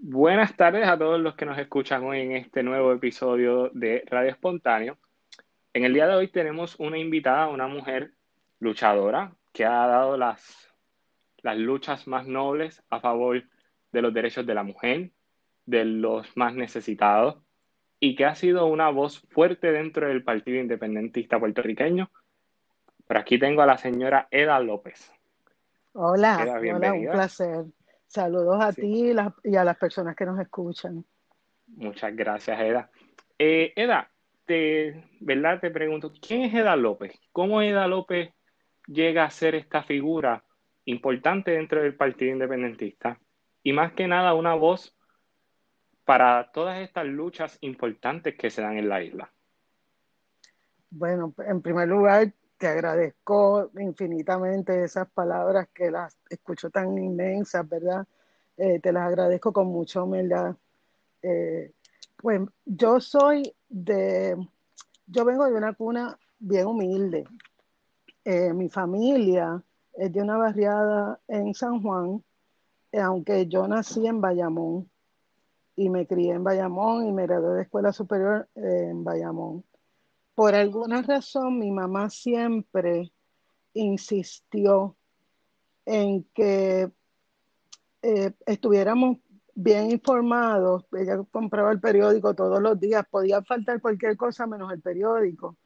Buenas tardes a todos los que nos escuchan hoy en este nuevo episodio de Radio Espontáneo. En el día de hoy tenemos una invitada, una mujer luchadora que ha dado las, las luchas más nobles a favor de los derechos de la mujer, de los más necesitados, y que ha sido una voz fuerte dentro del Partido Independentista puertorriqueño. Por aquí tengo a la señora Eda López. Hola, hola, un placer. Saludos a ti y, a las personas que nos escuchan. Muchas gracias, Eda. Eh, Eda, te, ¿verdad? Te pregunto, ¿quién es Eda López? ¿Cómo Eda López llega a ser esta figura importante dentro del Partido Independentista? Y más que nada, una voz para todas estas luchas importantes que se dan en la isla. Bueno, en primer lugar, te agradezco infinitamente esas palabras que las escucho tan inmensas, ¿verdad? Eh, te las agradezco con mucha humildad. Eh, pues yo soy de, yo vengo de una cuna bien humilde. Eh, mi familia es de una barriada en San Juan, aunque yo nací en Bayamón y me crié en Bayamón y me gradué de escuela superior en Bayamón por alguna razón mi mamá siempre insistió en que eh, estuviéramos bien informados. Ella compraba el periódico todos los días, podía faltar cualquier cosa menos el periódico.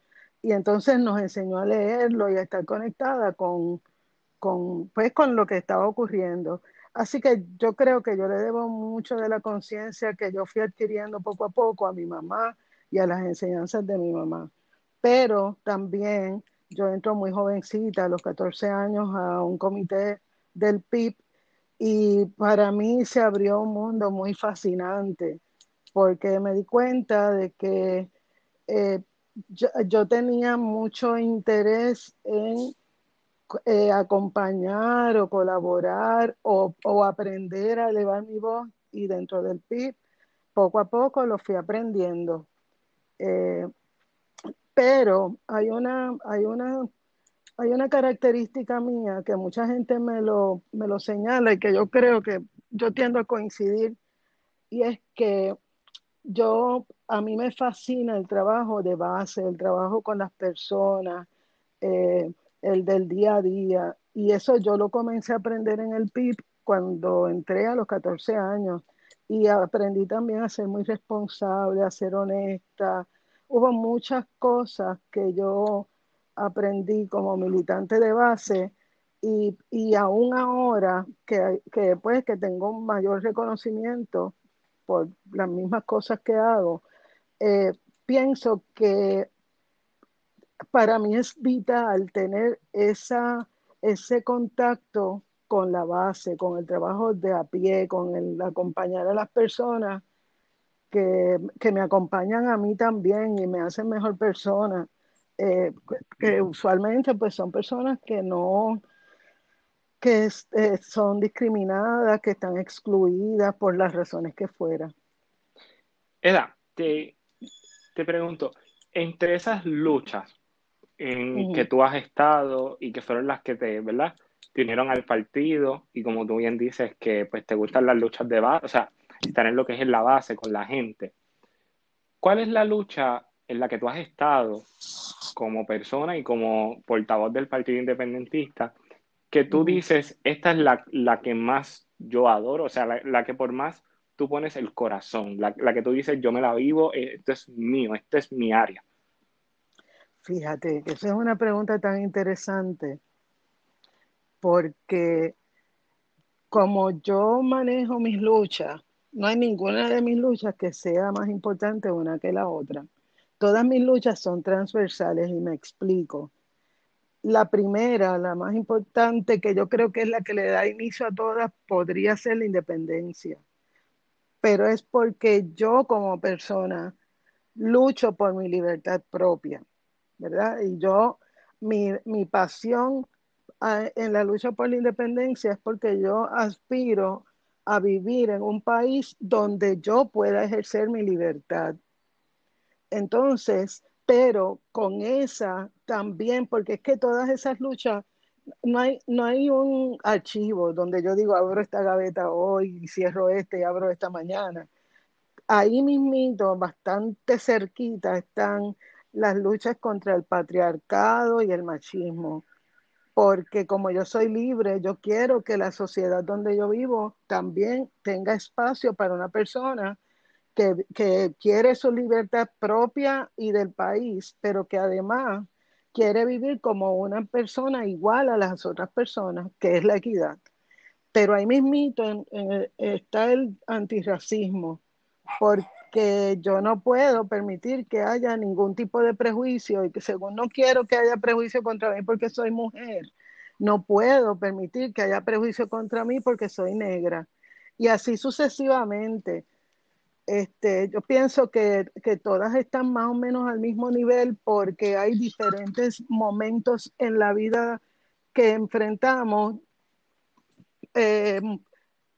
Y entonces nos enseñó a leerlo y a estar conectada con, con, pues, con lo que estaba ocurriendo. Así que yo creo que yo le debo mucho de la conciencia que yo fui adquiriendo poco a poco a mi mamá y a las enseñanzas de mi mamá pero también yo entro muy jovencita, a los 14 años, a un comité del PIB y para mí se abrió un mundo muy fascinante porque me di cuenta de que eh, yo, tenía mucho interés en eh, acompañar o colaborar o, aprender a elevar mi voz y dentro del PIB poco a poco lo fui aprendiendo. Eh, pero hay una, hay una, hay una característica mía que mucha gente me lo, me lo señala y que yo creo que yo tiendo a coincidir, y es que yo, a mí me fascina el trabajo de base, el trabajo con las personas, eh, el del día a día, y eso yo lo comencé a aprender en el PIB cuando entré a los 14 años y aprendí también a ser muy responsable, a ser honesta, hubo muchas cosas que yo aprendí como militante de base y, y aún ahora que, que, pues, que tengo un mayor reconocimiento por las mismas cosas que hago, eh, pienso que para mí es vital tener esa, ese contacto con la base, con el trabajo de a pie, con el acompañar a las personas que, me acompañan a mí también y me hacen mejor persona, eh, que usualmente pues son personas que no, que eh, son discriminadas, que están excluidas por las razones que fuera. Eda, te, te pregunto, entre esas luchas en que tú has estado y que fueron las que te, ¿verdad? Te unieron al partido y como tú bien dices que pues te gustan las luchas de base, o sea, estar en lo que es en la base con la gente. ¿Cuál es la lucha en la que tú has estado como persona y como portavoz del Partido Independentista que tú dices, esta es la, la que más yo adoro, o sea, la, que por más tú pones el corazón, la, la, que tú dices, yo me la vivo, eh, esto es mío, esto es mi área? Fíjate, esa es una pregunta tan interesante, porque como yo manejo mis luchas, no hay ninguna de mis luchas que sea más importante una que la otra. Todas mis luchas son transversales y me explico. La primera, la más importante, que yo creo que es la que le da inicio a todas, podría ser la independencia. Pero es porque yo como persona lucho por mi libertad propia, ¿verdad? Y yo, mi, mi pasión ah, en la lucha por la independencia es porque yo aspiro a vivir en un país donde yo pueda ejercer mi libertad. Entonces, pero con esa también, porque es que todas esas luchas no hay, no hay un archivo donde yo digo, abro esta gaveta hoy y cierro este y abro esta mañana. Ahí mismito, bastante cerquita, están las luchas contra el patriarcado y el machismo. Porque como yo soy libre, yo quiero que la sociedad donde yo vivo también tenga espacio para una persona que, que quiere su libertad propia y del país, pero que además quiere vivir como una persona igual a las otras personas, que es la equidad. Pero ahí mismito está el antirracismo, porque yo no puedo permitir que haya ningún tipo de prejuicio y que según no quiero que haya prejuicio contra mí porque soy mujer, no puedo permitir que haya prejuicio contra mí porque soy negra. Y así sucesivamente. Este, yo pienso que, todas están más o menos al mismo nivel porque hay diferentes momentos en la vida que enfrentamos, eh,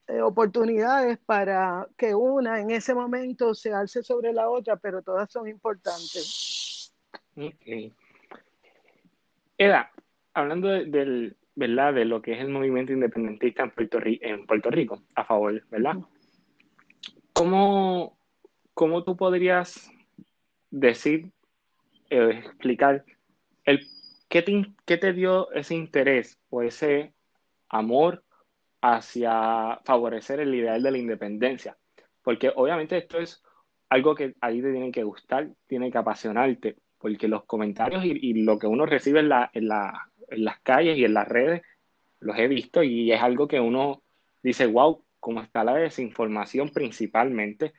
eh, oportunidades para que una en ese momento se alce sobre la otra, pero todas son importantes. Okay. Eda, hablando del, ¿verdad? de lo que es el movimiento independentista en Puerto, en Puerto Rico, a favor, ¿verdad? ¿Cómo, cómo tú podrías decir, eh, explicar el, ¿qué, te, qué te dio ese interés o ese amor hacia favorecer el ideal de la independencia? Porque obviamente esto es algo que a ti te tiene que gustar, tiene que apasionarte, porque los comentarios y, lo que uno recibe en, la, en, la, en, las calles y en las redes, los he visto y es algo que uno dice, wow, como está la desinformación principalmente,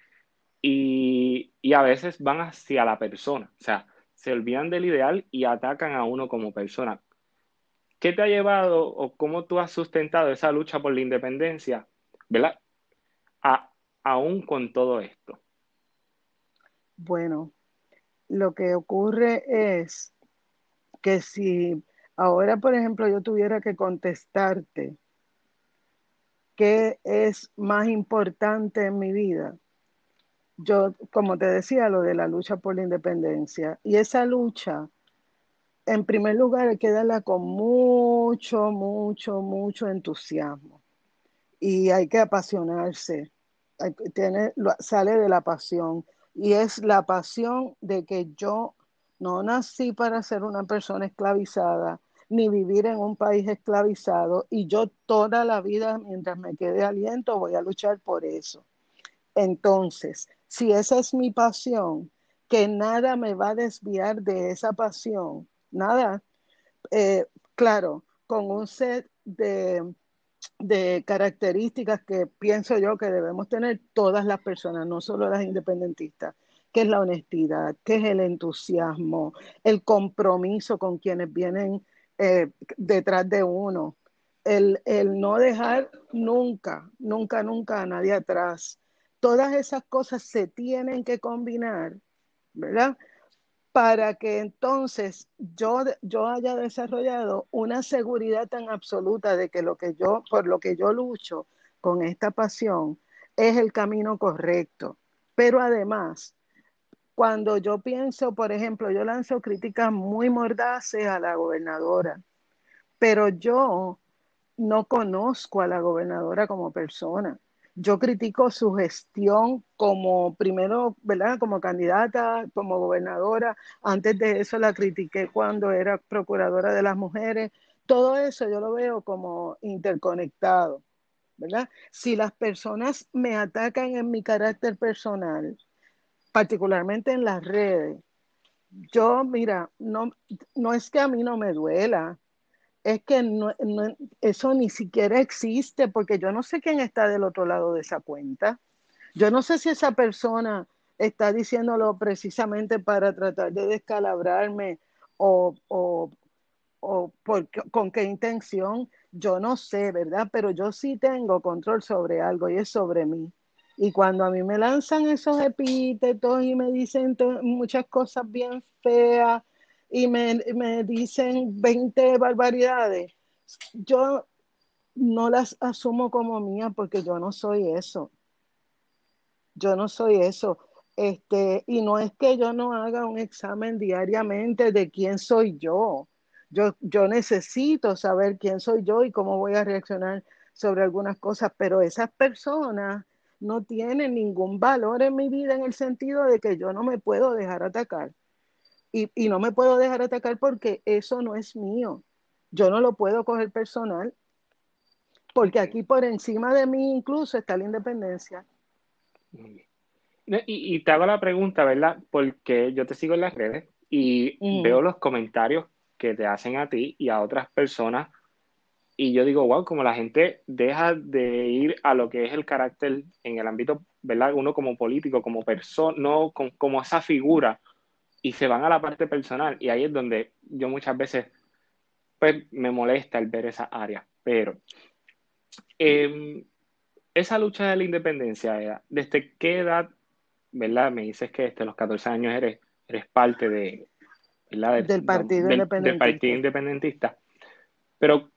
y, a veces van hacia la persona, o sea, se olvidan del ideal y atacan a uno como persona. ¿Qué te ha llevado o cómo tú has sustentado esa lucha por la independencia, ¿verdad? aún con todo esto. Bueno, lo que ocurre es que si ahora, por ejemplo, yo tuviera que contestarte qué es más importante en mi vida. Yo, como te decía, lo de la lucha por la independencia. Y esa lucha, en primer lugar, hay que darla con mucho, mucho, mucho entusiasmo. Y hay que apasionarse. sale de la pasión. Y es la pasión de que yo no nací para ser una persona esclavizada, ni vivir en un país esclavizado y yo toda la vida, mientras me quede aliento, voy a luchar por eso. Entonces, si esa es mi pasión, que nada me va a desviar de esa pasión, nada, eh, claro, con un set de, de características que pienso yo que debemos tener todas las personas, no solo las independentistas que es la honestidad, que es el entusiasmo, el compromiso con quienes vienen eh, detrás de uno. El, no dejar nunca, nunca, nunca a nadie atrás. Todas esas cosas se tienen que combinar, ¿verdad? Para que entonces yo, yo haya desarrollado una seguridad tan absoluta de que lo que yo, por lo que yo lucho con esta pasión, es el camino correcto. Pero además, cuando yo pienso, por ejemplo, yo lanzo críticas muy mordaces a la gobernadora, pero yo no conozco a la gobernadora como persona. Yo critico su gestión como primero, ¿verdad? Como candidata, como gobernadora. Antes de eso la critiqué cuando era procuradora de las mujeres. Todo eso yo lo veo como interconectado, ¿verdad? Si las personas me atacan en mi carácter personal, particularmente en las redes, yo, mira, no, no es que a mí no me duela, es que eso ni siquiera existe porque yo no sé quién está del otro lado de esa cuenta. Yo no sé si esa persona está diciéndolo precisamente para tratar de descalabrarme o, o, o con qué intención. Yo no sé, ¿verdad? Pero yo sí tengo control sobre algo y es sobre mí. Y cuando a mí me lanzan esos epítetos y me dicen muchas cosas bien feas y me, me dicen 20 barbaridades, yo no las asumo como mías porque yo no soy eso. Yo no soy eso. Este, y no es que yo no haga un examen diariamente de quién soy yo. Yo, yo necesito saber quién soy yo y cómo voy a reaccionar sobre algunas cosas, pero esas personas no tienen ningún valor en mi vida en el sentido de que yo no me puedo dejar atacar. Y, y no me puedo dejar atacar porque eso no es mío. Yo no lo puedo coger personal porque aquí por encima de mí incluso está la independencia. Y, te hago la pregunta, ¿verdad? Porque yo te sigo en las redes y mm. veo los comentarios que te hacen a ti y a otras personas y yo digo, wow, como la gente deja de ir a lo que es el carácter en el ámbito, ¿verdad? Uno como político, como persona, no como esa figura, y se van a la parte personal. Y ahí es donde yo muchas veces, pues, me molesta el ver esa área. Pero em, esa lucha de la independencia, ¿desde qué edad, ¿verdad? Me dices que desde los 14 años eres, eres parte de, Del, partido del Partido Independentista. Pero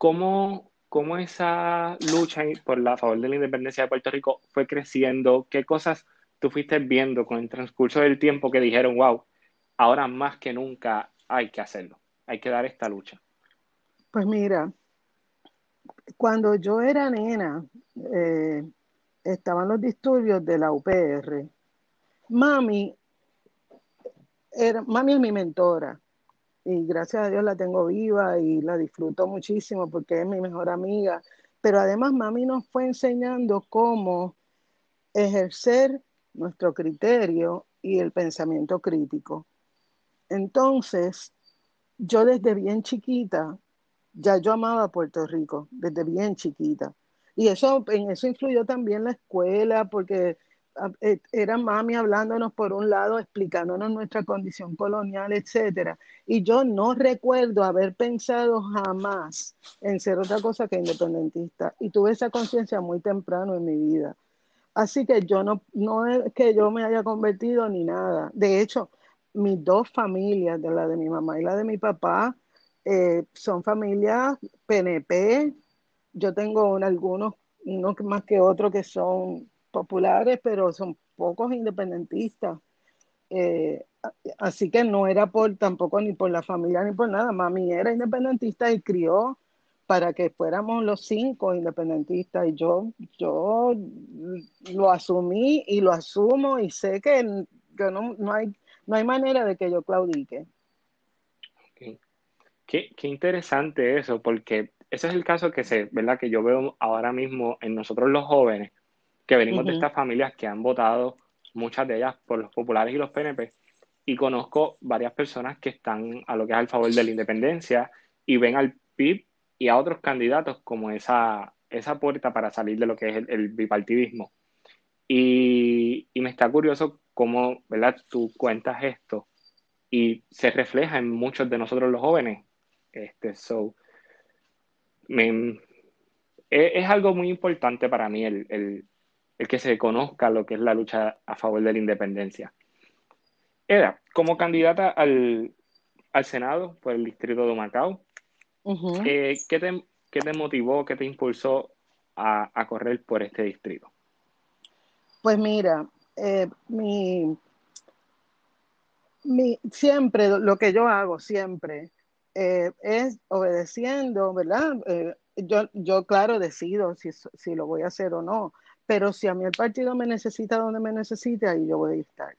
¿Cómo, cómo esa lucha por la favor de la independencia de Puerto Rico fue creciendo? ¿Qué cosas tú fuiste viendo con el transcurso del tiempo que dijeron, wow, ahora más que nunca hay que hacerlo, hay que dar esta lucha? Pues mira, cuando yo era nena, eh, estaban los disturbios de la UPR. Mami, mami es mi mentora y gracias a Dios la tengo viva y la disfruto muchísimo porque es mi mejor amiga. Pero además mami nos fue enseñando cómo ejercer nuestro criterio y el pensamiento crítico. Entonces, yo desde bien chiquita, ya yo amaba Puerto Rico, desde bien chiquita. Y eso, en eso influyó también la escuela, porque eh, era mami hablándonos por un lado, explicándonos nuestra condición colonial, etcétera. Y yo no recuerdo haber pensado jamás en ser otra cosa que independentista. Y tuve esa conciencia muy temprano en mi vida. Así que yo no, no es que yo me haya convertido ni nada. De hecho, mis dos familias, de la de mi mamá y la de mi papá, eh, son familias PNP. Yo tengo algunos, unos más que otros que son populares, pero son pocos independentistas. Eh, así que no era por tampoco ni por la familia ni por nada. Mami era independentista y crió para que fuéramos los cinco independentistas y yo, yo lo asumí y lo asumo y sé que, no, no, hay, no hay manera de que yo claudique. Qué, qué, interesante eso, porque ese es el caso que se, ¿verdad? Que yo veo ahora mismo en nosotros los jóvenes, que venimos de estas familias que han votado, muchas de ellas por los populares y los PNP, y conozco varias personas que están a lo que es al favor de la independencia y ven al PIB y a otros candidatos como esa, esa puerta para salir de lo que es el, bipartidismo. Y, y, me está curioso cómo, ¿verdad? Tú cuentas esto y se refleja en muchos de nosotros los jóvenes. Este, so, me, es, es, algo muy importante para mí el, el, el que se conozca lo que es la lucha a favor de la independencia. Eda, como candidata al, Senado por el distrito de Macao, eh, ¿qué, te, motivó, qué te impulsó a, correr por este distrito? Pues mira, eh, mi, siempre lo que yo hago, siempre, eh, es obedeciendo, ¿verdad? yo, yo, claro, decido si, si, lo voy a hacer o no, pero si a mí el partido me necesita donde me necesite, ahí yo voy a estar.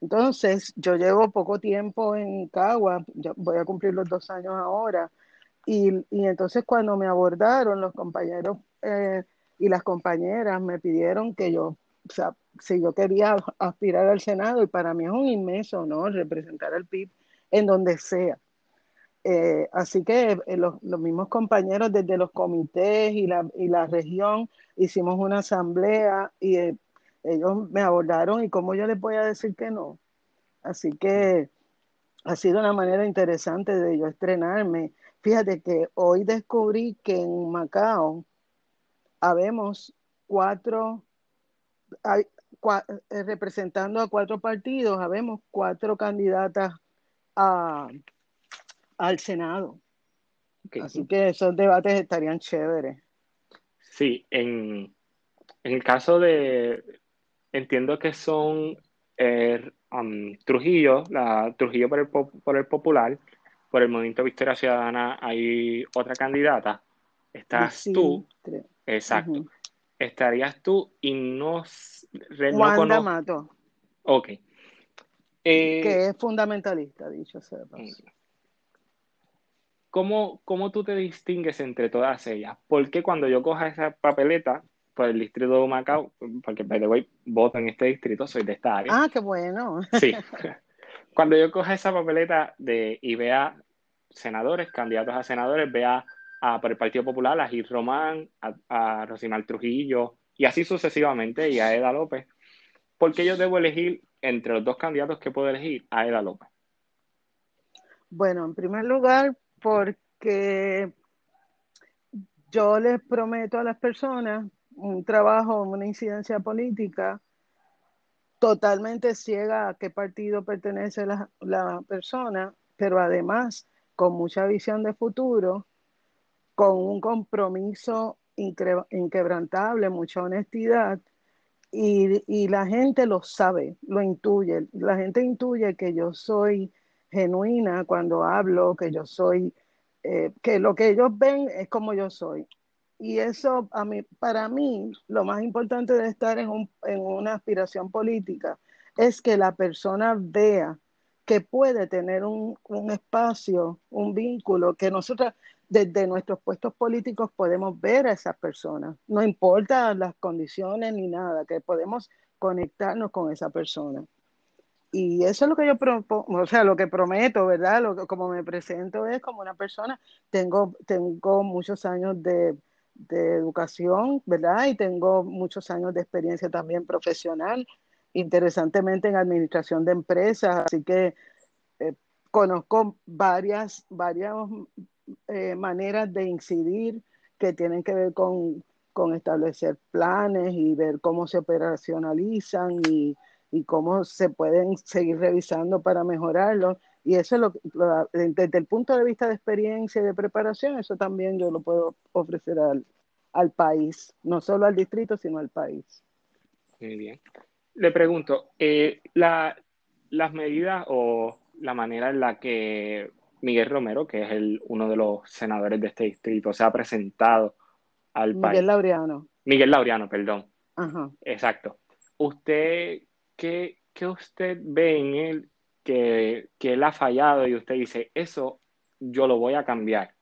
Entonces, yo llevo poco tiempo en Cagua, voy a cumplir los dos años ahora, y, entonces cuando me abordaron los compañeros eh, y las compañeras me pidieron que yo, o sea, si yo quería aspirar al Senado, y para mí es un inmenso honor representar al PIB en donde sea. Eh, así que eh, los, los, mismos compañeros desde los comités y la, y la región hicimos una asamblea y ellos me abordaron y cómo yo les voy a decir que no. Así que ha sido una manera interesante de yo estrenarme. Fíjate que hoy descubrí que en Macao habemos cuatro, hay, representando a cuatro partidos, habemos cuatro candidatas a al Senado. Así que esos debates estarían chéveres. Sí, en, el caso de, entiendo que son eh, um, Trujillo, la Trujillo por el, por el Popular, por el Movimiento Victoria Ciudadana hay otra candidata. Estás tú. Exacto. Estarías tú y no. Wanda Mato. Ok. Eh, que es fundamentalista, dicho sea mm. ¿Cómo, ¿Cómo tú te distingues entre todas ellas? Porque cuando yo coja esa papeleta por el distrito de Macao, porque by the way, voto en este distrito, soy de esta área. Ah, qué bueno. Sí. Cuando yo coja esa papeleta de, y vea senadores, candidatos a senadores, vea a, por el Partido Popular a Gil Román, a, a Rosimar Trujillo, y así sucesivamente, y a Eda López, ¿por qué yo debo elegir entre los dos candidatos que puedo elegir a Eda López? Bueno, en primer lugar, porque yo les prometo a las personas un trabajo, una incidencia política totalmente ciega a qué partido pertenece la, persona, pero además con mucha visión de futuro, con un compromiso inquebrantable, mucha honestidad, y, y, la gente lo sabe, lo intuye. La gente intuye que yo soy genuina cuando hablo, que yo soy, eh, que lo que ellos ven es como yo soy. Y eso, a mí, para mí, lo más importante de estar en, un, en una aspiración política es que la persona vea que puede tener un, un, espacio, un vínculo, que nosotros desde nuestros puestos políticos podemos ver a esas personas, no importa las condiciones ni nada, que podemos conectarnos con esa persona. Y eso es lo que yo o sea, lo que prometo, ¿verdad? Lo que, como me presento es como una persona, tengo, tengo muchos años de, de educación, ¿verdad? Y tengo muchos años de experiencia también profesional, interesantemente en administración de empresas, así que eh, conozco varias, varias eh, maneras de incidir que tienen que ver con, con, establecer planes y ver cómo se operacionalizan y, y, cómo se pueden seguir revisando para mejorarlo. Y eso es lo, lo, desde el punto de vista de experiencia y de preparación, eso también yo lo puedo ofrecer al, al país, no solo al distrito, sino al país. Muy bien. Le pregunto, eh, la, las medidas o la manera en la que Miguel Romero, que es el, uno de los senadores de este distrito, se ha presentado al país. Miguel Laureano. Miguel Laureano, perdón. Ajá. Exacto. ¿Usted qué, qué usted ve en él que, que él ha fallado y usted dice, eso yo lo voy a cambiar?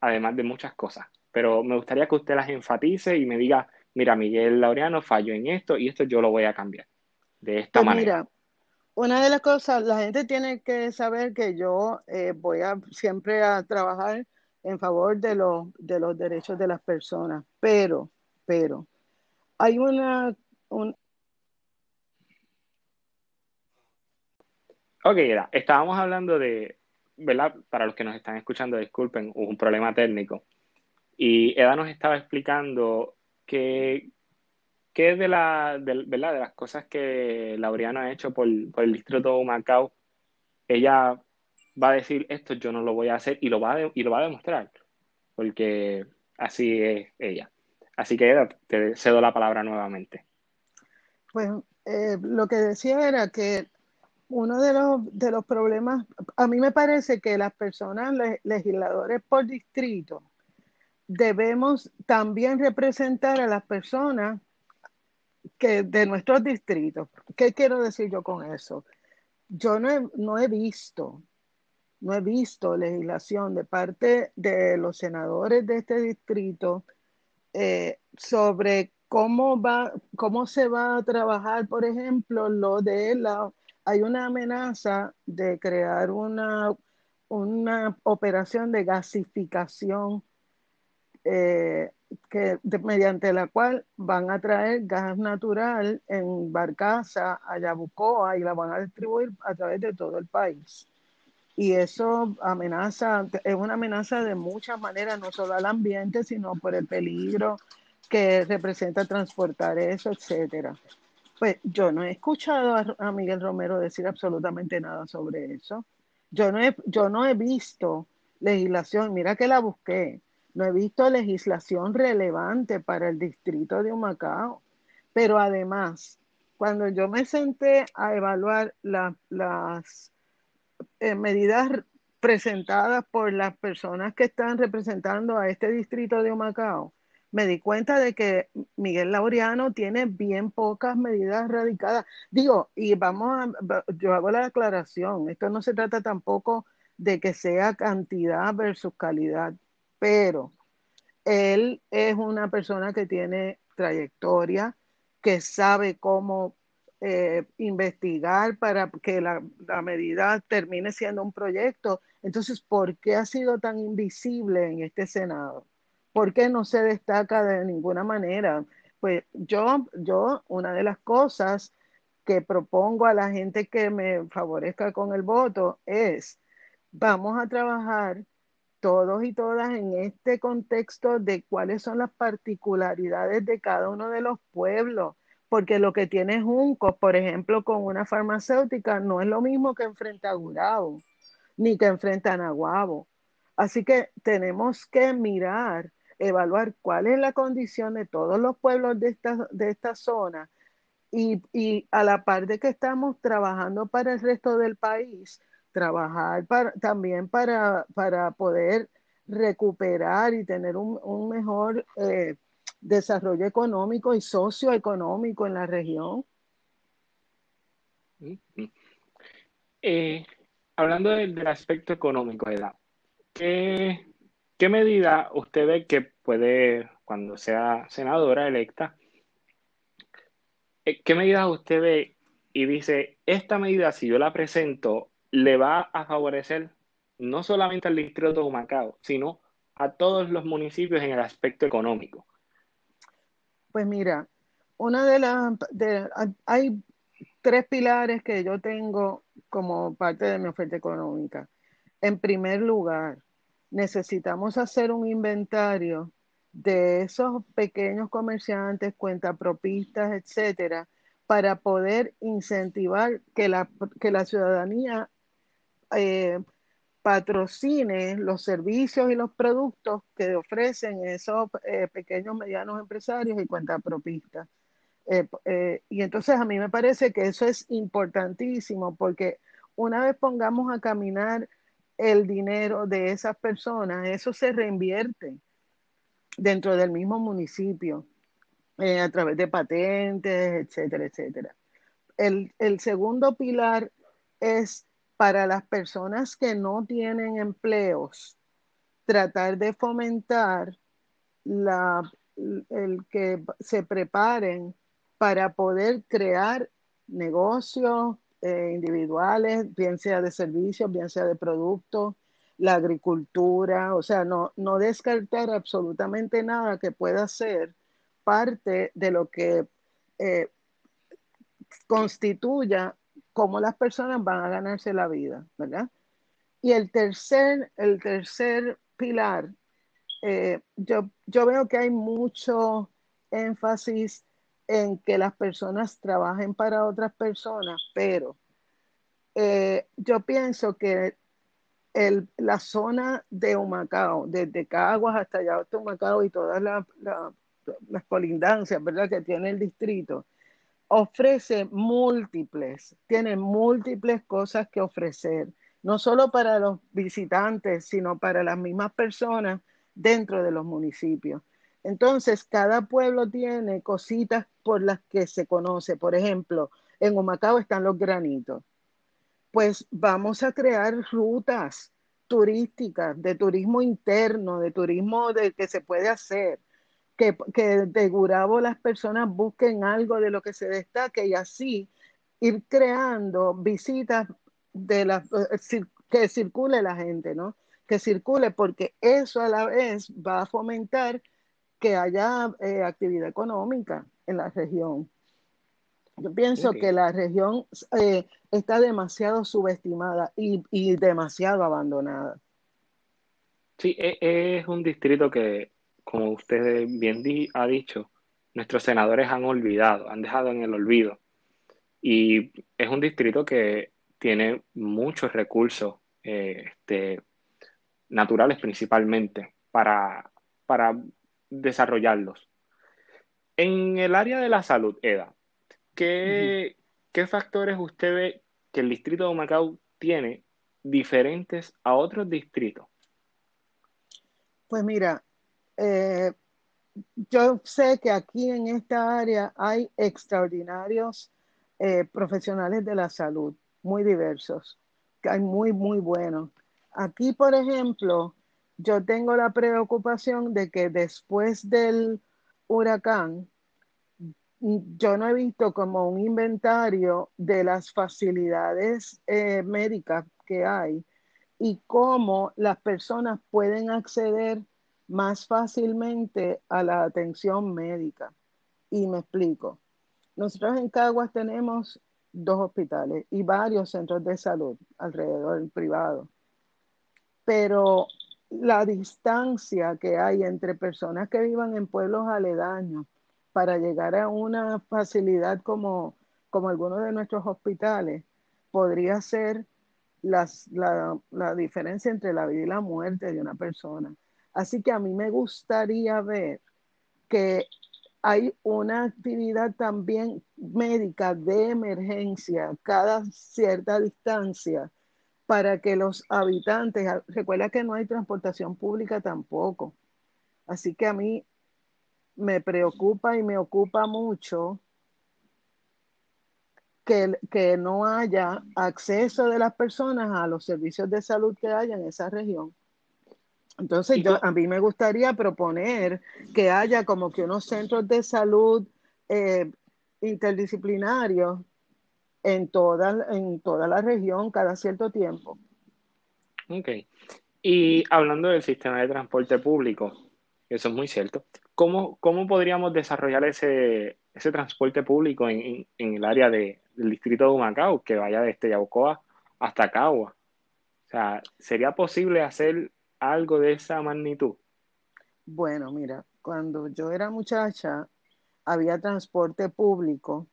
Además de muchas cosas. Pero me gustaría que usted las enfatice y me diga, mira, Miguel Laureano falló en esto y esto yo lo voy a cambiar de esta pues manera. Mira, una de las cosas, la gente tiene que saber que yo eh, voy a siempre a trabajar en favor de los, de los derechos de las personas, pero, pero, hay una... Un... Ok, era, estábamos hablando de, ¿verdad? Para los que nos están escuchando, disculpen, un problema técnico. Y Eda nos estaba explicando que, ¿Qué de, la, ¿verdad? de las cosas que Laureano ha hecho por, por el distrito de Macao? Ella va a decir esto yo no lo voy a hacer y lo va a, y lo va a demostrar, porque así es ella. Así que te cedo la palabra nuevamente. Pues eh, lo que decía era que uno de los, de los problemas, a mí me parece que las personas, legisladores por distrito, debemos también representar a las personas que de nuestros distritos. ¿Qué quiero decir yo con eso? Yo no he, no he visto, no he visto legislación de parte de los senadores de este distrito eh, sobre cómo va, cómo se va a trabajar, por ejemplo, lo de la, hay una amenaza de crear una, una operación de gasificación eh, que, mediante la cual van a traer gas natural en Barcaza a Yabucoa y la van a distribuir a través de todo el país. Y eso amenaza, es una amenaza de muchas maneras, no solo al ambiente, sino por el peligro que representa transportar eso, etcétera. Pues yo no he escuchado a, Miguel Romero decir absolutamente nada sobre eso. Yo no he, yo no he visto legislación, mira que la busqué, no he visto legislación relevante para el distrito de Humacao. Pero además, cuando yo me senté a evaluar las eh, medidas presentadas por las personas que están representando a este distrito de Humacao, me di cuenta de que Miguel Laureano tiene bien pocas medidas radicadas. Digo, y vamos a, yo hago la aclaración, esto no se trata tampoco de que sea cantidad versus calidad, pero él es una persona que tiene trayectoria, que sabe cómo eh, investigar para que la, la, medida termine siendo un proyecto. Entonces, ¿por qué ha sido tan invisible en este Senado? ¿Por qué no se destaca de ninguna manera? Pues yo, yo, una de las cosas que propongo a la gente que me favorezca con el voto es, vamos a trabajar todos y todas en este contexto de cuáles son las particularidades de cada uno de los pueblos, porque lo que tiene Juncos, por ejemplo, con una farmacéutica, no es lo mismo que enfrenta a Gurabo, ni que enfrenta a Nahuabo. Así que tenemos que mirar evaluar cuál es la condición de todos los pueblos de esta, de esta zona y, y, a la par de que estamos trabajando para el resto del país, trabajar para, también para, para poder recuperar y tener un, un mejor eh, desarrollo económico y socioeconómico en la región. Eh, hablando del, del, aspecto económico, ¿qué, ¿Qué medida usted ve que puede, cuando sea senadora electa, eh, qué medida usted ve y dice, esta medida, si yo la presento, le va a favorecer no solamente al distrito de Humacao, sino a todos los municipios en el aspecto económico? Pues mira, una de las, hay tres pilares que yo tengo como parte de mi oferta económica. En primer lugar, necesitamos hacer un inventario de esos pequeños comerciantes, cuentapropistas, etcétera, para poder incentivar que la, que la ciudadanía eh, patrocine los servicios y los productos que ofrecen esos eh, pequeños, medianos empresarios y cuentapropistas. Eh, y entonces a mí me parece que eso es importantísimo porque una vez pongamos a caminar el dinero de esas personas, eso se reinvierte dentro del mismo municipio eh, a través de patentes, etcétera, etcétera. El, el, segundo pilar es para las personas que no tienen empleos, tratar de fomentar la, el que se preparen para poder crear negocios, eh, individuales, bien sea de servicios, bien sea de productos, la agricultura, o sea, no, no descartar absolutamente nada que pueda ser parte de lo que eh, constituya cómo las personas van a ganarse la vida, ¿verdad? Y el tercer, el tercer pilar, eh, yo, yo veo que hay mucho énfasis en que las personas trabajen para otras personas, pero eh, yo pienso que el, la zona de Humacao, desde Caguas hasta allá hasta Humacao y todas las colindancias ¿verdad? que tiene el distrito, ofrece múltiples, tiene múltiples cosas que ofrecer, no solo para los visitantes, sino para las mismas personas dentro de los municipios. Entonces, cada pueblo tiene cositas por las que se conoce. Por ejemplo, en Humacao están los granitos. Pues vamos a crear rutas turísticas, de turismo interno, de turismo de, que se puede hacer, que, que de Gurabo las personas busquen algo de lo que se destaque y así ir creando visitas de la, que circule la gente, ¿no? Que circule, porque eso a la vez va a fomentar que haya eh, actividad económica en la región. Yo pienso que la región eh, está demasiado subestimada y, y, demasiado abandonada. Sí, e, es un distrito que, como usted bien ha dicho, nuestros senadores han olvidado, han dejado en el olvido. Y es un distrito que tiene muchos recursos eh, este, naturales principalmente para, para desarrollarlos. En el área de la salud, Eda, ¿qué, ¿qué factores usted ve que el distrito de Macao tiene diferentes a otros distritos? Pues mira, eh, yo sé que aquí en esta área hay extraordinarios eh, profesionales de la salud, muy diversos, que hay muy, muy buenos. Aquí, por ejemplo, yo tengo la preocupación de que después del huracán, yo no he visto como un inventario de las facilidades eh, médicas que hay y cómo las personas pueden acceder más fácilmente a la atención médica. Y me explico. Nosotros en Caguas tenemos dos hospitales y varios centros de salud alrededor privado. Pero la distancia que hay entre personas que vivan en pueblos aledaños para llegar a una facilidad como, como algunos de nuestros hospitales podría ser la, la diferencia entre la vida y la muerte de una persona. Así que a mí me gustaría ver que hay una actividad también médica de emergencia cada cierta distancia para que los habitantes, recuerda que no hay transportación pública tampoco. Así que a mí me preocupa y me ocupa mucho que, que no haya acceso de las personas a los servicios de salud que haya en esa región. Entonces, yo, a mí me gustaría proponer que haya como que unos centros de salud eh, interdisciplinarios en toda, en toda la región cada cierto tiempo. Ok. Y hablando del sistema de transporte público, eso es muy cierto, ¿cómo, cómo podríamos desarrollar ese, ese transporte público en, en, el área de, del distrito de Humacao, que vaya desde Yabucoa hasta Cagua? O sea, ¿sería posible hacer algo de esa magnitud? Bueno, mira, cuando yo era muchacha, había transporte público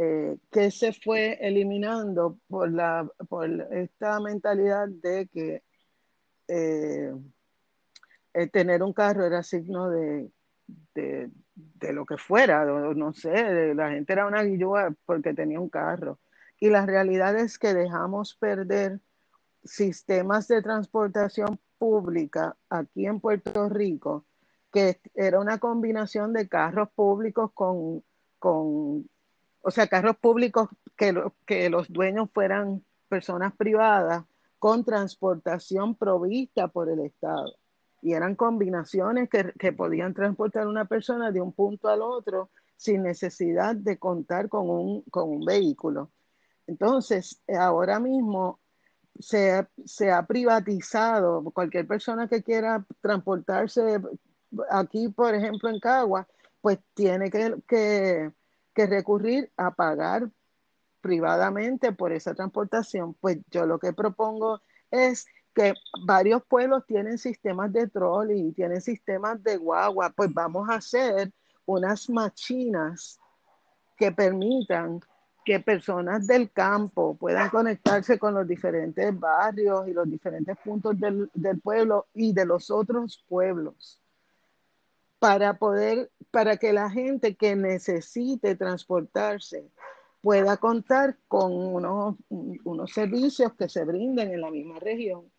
eh, que se fue eliminando por, la, por esta mentalidad de que eh, tener un carro era signo de, de, lo que fuera, no sé, la gente era una guillúa porque tenía un carro. Y la realidad es que dejamos perder sistemas de transportación pública aquí en Puerto Rico, que era una combinación de carros públicos con o sea, carros públicos que, que los dueños fueran personas privadas con transportación provista por el Estado. Y eran combinaciones que, que podían transportar a una persona de un punto al otro sin necesidad de contar con un, con un vehículo. Entonces, ahora mismo se, ha privatizado. Cualquier persona que quiera transportarse aquí, por ejemplo, en Cagua, pues tiene que, que, recurrir a pagar privadamente por esa transportación. Pues yo lo que propongo es que varios pueblos tienen sistemas de trolley, tienen sistemas de guagua, pues vamos a hacer unas machinas que permitan que personas del campo puedan conectarse con los diferentes barrios y los diferentes puntos del, del, pueblo y de los otros pueblos para poder, para que la gente que necesite transportarse pueda contar con unos, unos servicios que se brinden en la misma región.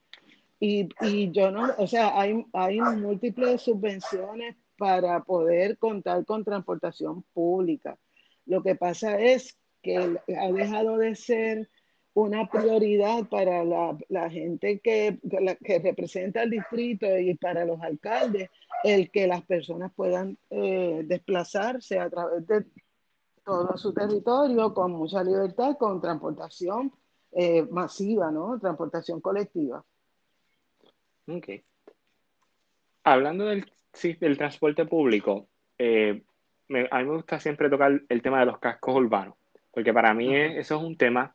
Y, y yo no, o sea, hay, hay múltiples subvenciones para poder contar con transportación pública. Lo que pasa es que ha dejado de ser una prioridad para la, gente que, que, representa el distrito y para los alcaldes, el que las personas puedan eh, desplazarse a través de todo su territorio con mucha libertad, con transportación eh, masiva, ¿no? Transportación colectiva. Ok. Hablando del, del transporte público, eh, a mí me gusta siempre tocar el tema de los cascos urbanos. Porque para mí eso es un tema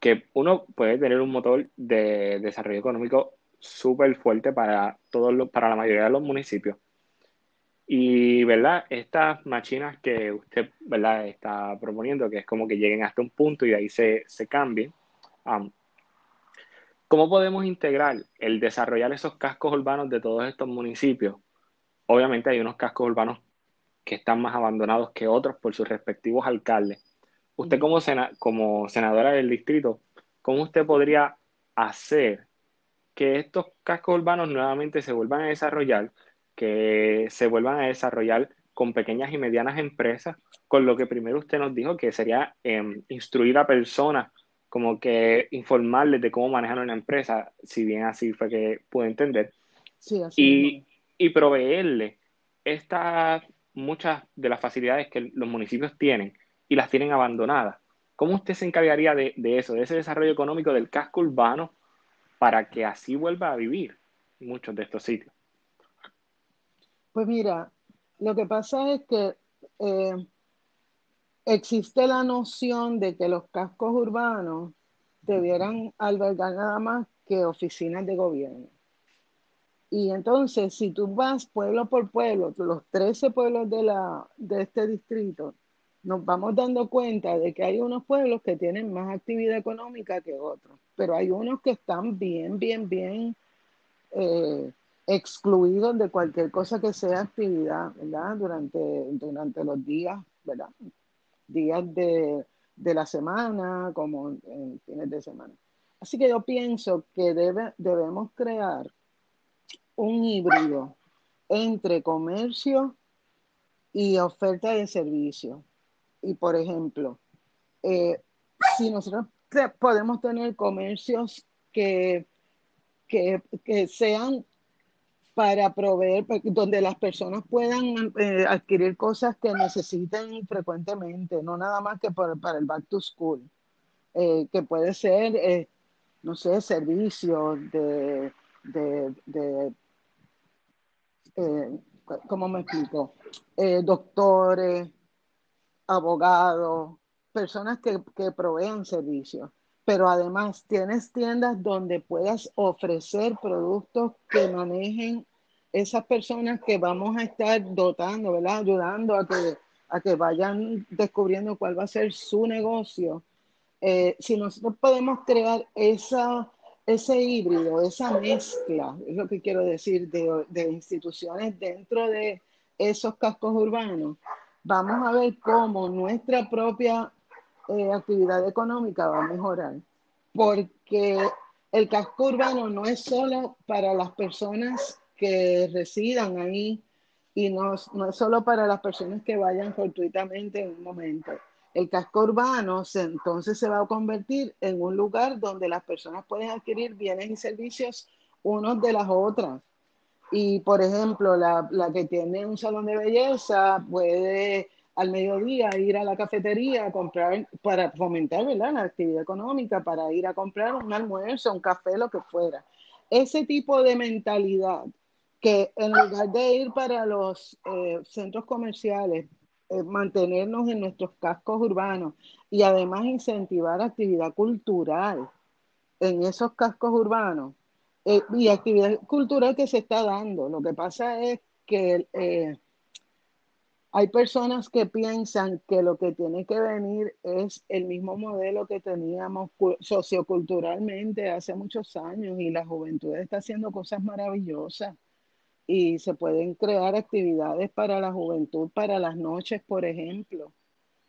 que uno puede tener un motor de desarrollo económico súper fuerte para, todos los, para la mayoría de los municipios. Y, ¿verdad? Estas máquinas que usted, ¿verdad? Está proponiendo, que es como que lleguen hasta un punto y ahí se, se cambien. ¿Cómo podemos integrar el desarrollar esos cascos urbanos de todos estos municipios? Obviamente hay unos cascos urbanos que están más abandonados que otros por sus respectivos alcaldes. Usted como, como senadora del distrito, ¿cómo usted podría hacer que estos cascos urbanos nuevamente se vuelvan a desarrollar, que se vuelvan a desarrollar con pequeñas y medianas empresas, con lo que primero usted nos dijo que sería em, instruir a personas, como que informarles de cómo manejar una empresa, si bien así fue que pude entender, sí, así y, y proveerle estas muchas de las facilidades que los municipios tienen y las tienen abandonadas. ¿Cómo usted se encargaría de, eso, de ese desarrollo económico del casco urbano para que así vuelva a vivir muchos de estos sitios? Pues mira, lo que pasa es que eh, existe la noción de que los cascos urbanos debieran albergar nada más que oficinas de gobierno. Y entonces, si tú vas pueblo por pueblo, los 13 pueblos de, la, de este distrito, nos vamos dando cuenta de que hay unos pueblos que tienen más actividad económica que otros, pero hay unos que están bien, bien, bien eh, excluidos de cualquier cosa que sea actividad, ¿verdad? Durante, durante los días, ¿verdad? Días de, de la semana, como fines de semana. Así que yo pienso que debe, debemos crear un híbrido entre comercio y oferta de servicio. Y por ejemplo, eh, si nosotros podemos tener comercios que, que, sean para proveer, pues, donde las personas puedan eh, adquirir cosas que necesiten frecuentemente, no nada más que para, el back to school, eh, que puede ser, no sé, servicios de, de eh, ¿cómo me explico? Doctores, abogados, personas que, que provean servicios. Pero además tienes tiendas donde puedas ofrecer productos que manejen esas personas que vamos a estar dotando, ¿verdad? Ayudando a que, a que vayan descubriendo cuál va a ser su negocio. Eh, si nosotros podemos crear esa ese híbrido, esa mezcla, es lo que quiero decir, de, instituciones dentro de esos cascos urbanos, vamos a ver cómo nuestra propia eh, actividad económica va a mejorar. Porque el casco urbano no es solo para las personas que residan ahí y no, no es solo para las personas que vayan fortuitamente en un momento el casco urbano entonces se va a convertir en un lugar donde las personas pueden adquirir bienes y servicios unos de las otras. Y, por ejemplo, la, que tiene un salón de belleza puede al mediodía ir a la cafetería a comprar, para fomentar la actividad económica, para ir a comprar un almuerzo, un café, lo que fuera. Ese tipo de mentalidad que en lugar de ir para los eh, centros comerciales, eh, mantenernos en nuestros cascos urbanos y además incentivar actividad cultural en esos cascos urbanos eh, y actividad cultural que se está dando. Lo que pasa es que eh, hay personas que piensan que lo que tiene que venir es el mismo modelo que teníamos socioculturalmente hace muchos años y la juventud está haciendo cosas maravillosas y se pueden crear actividades para la juventud, para las noches, por ejemplo,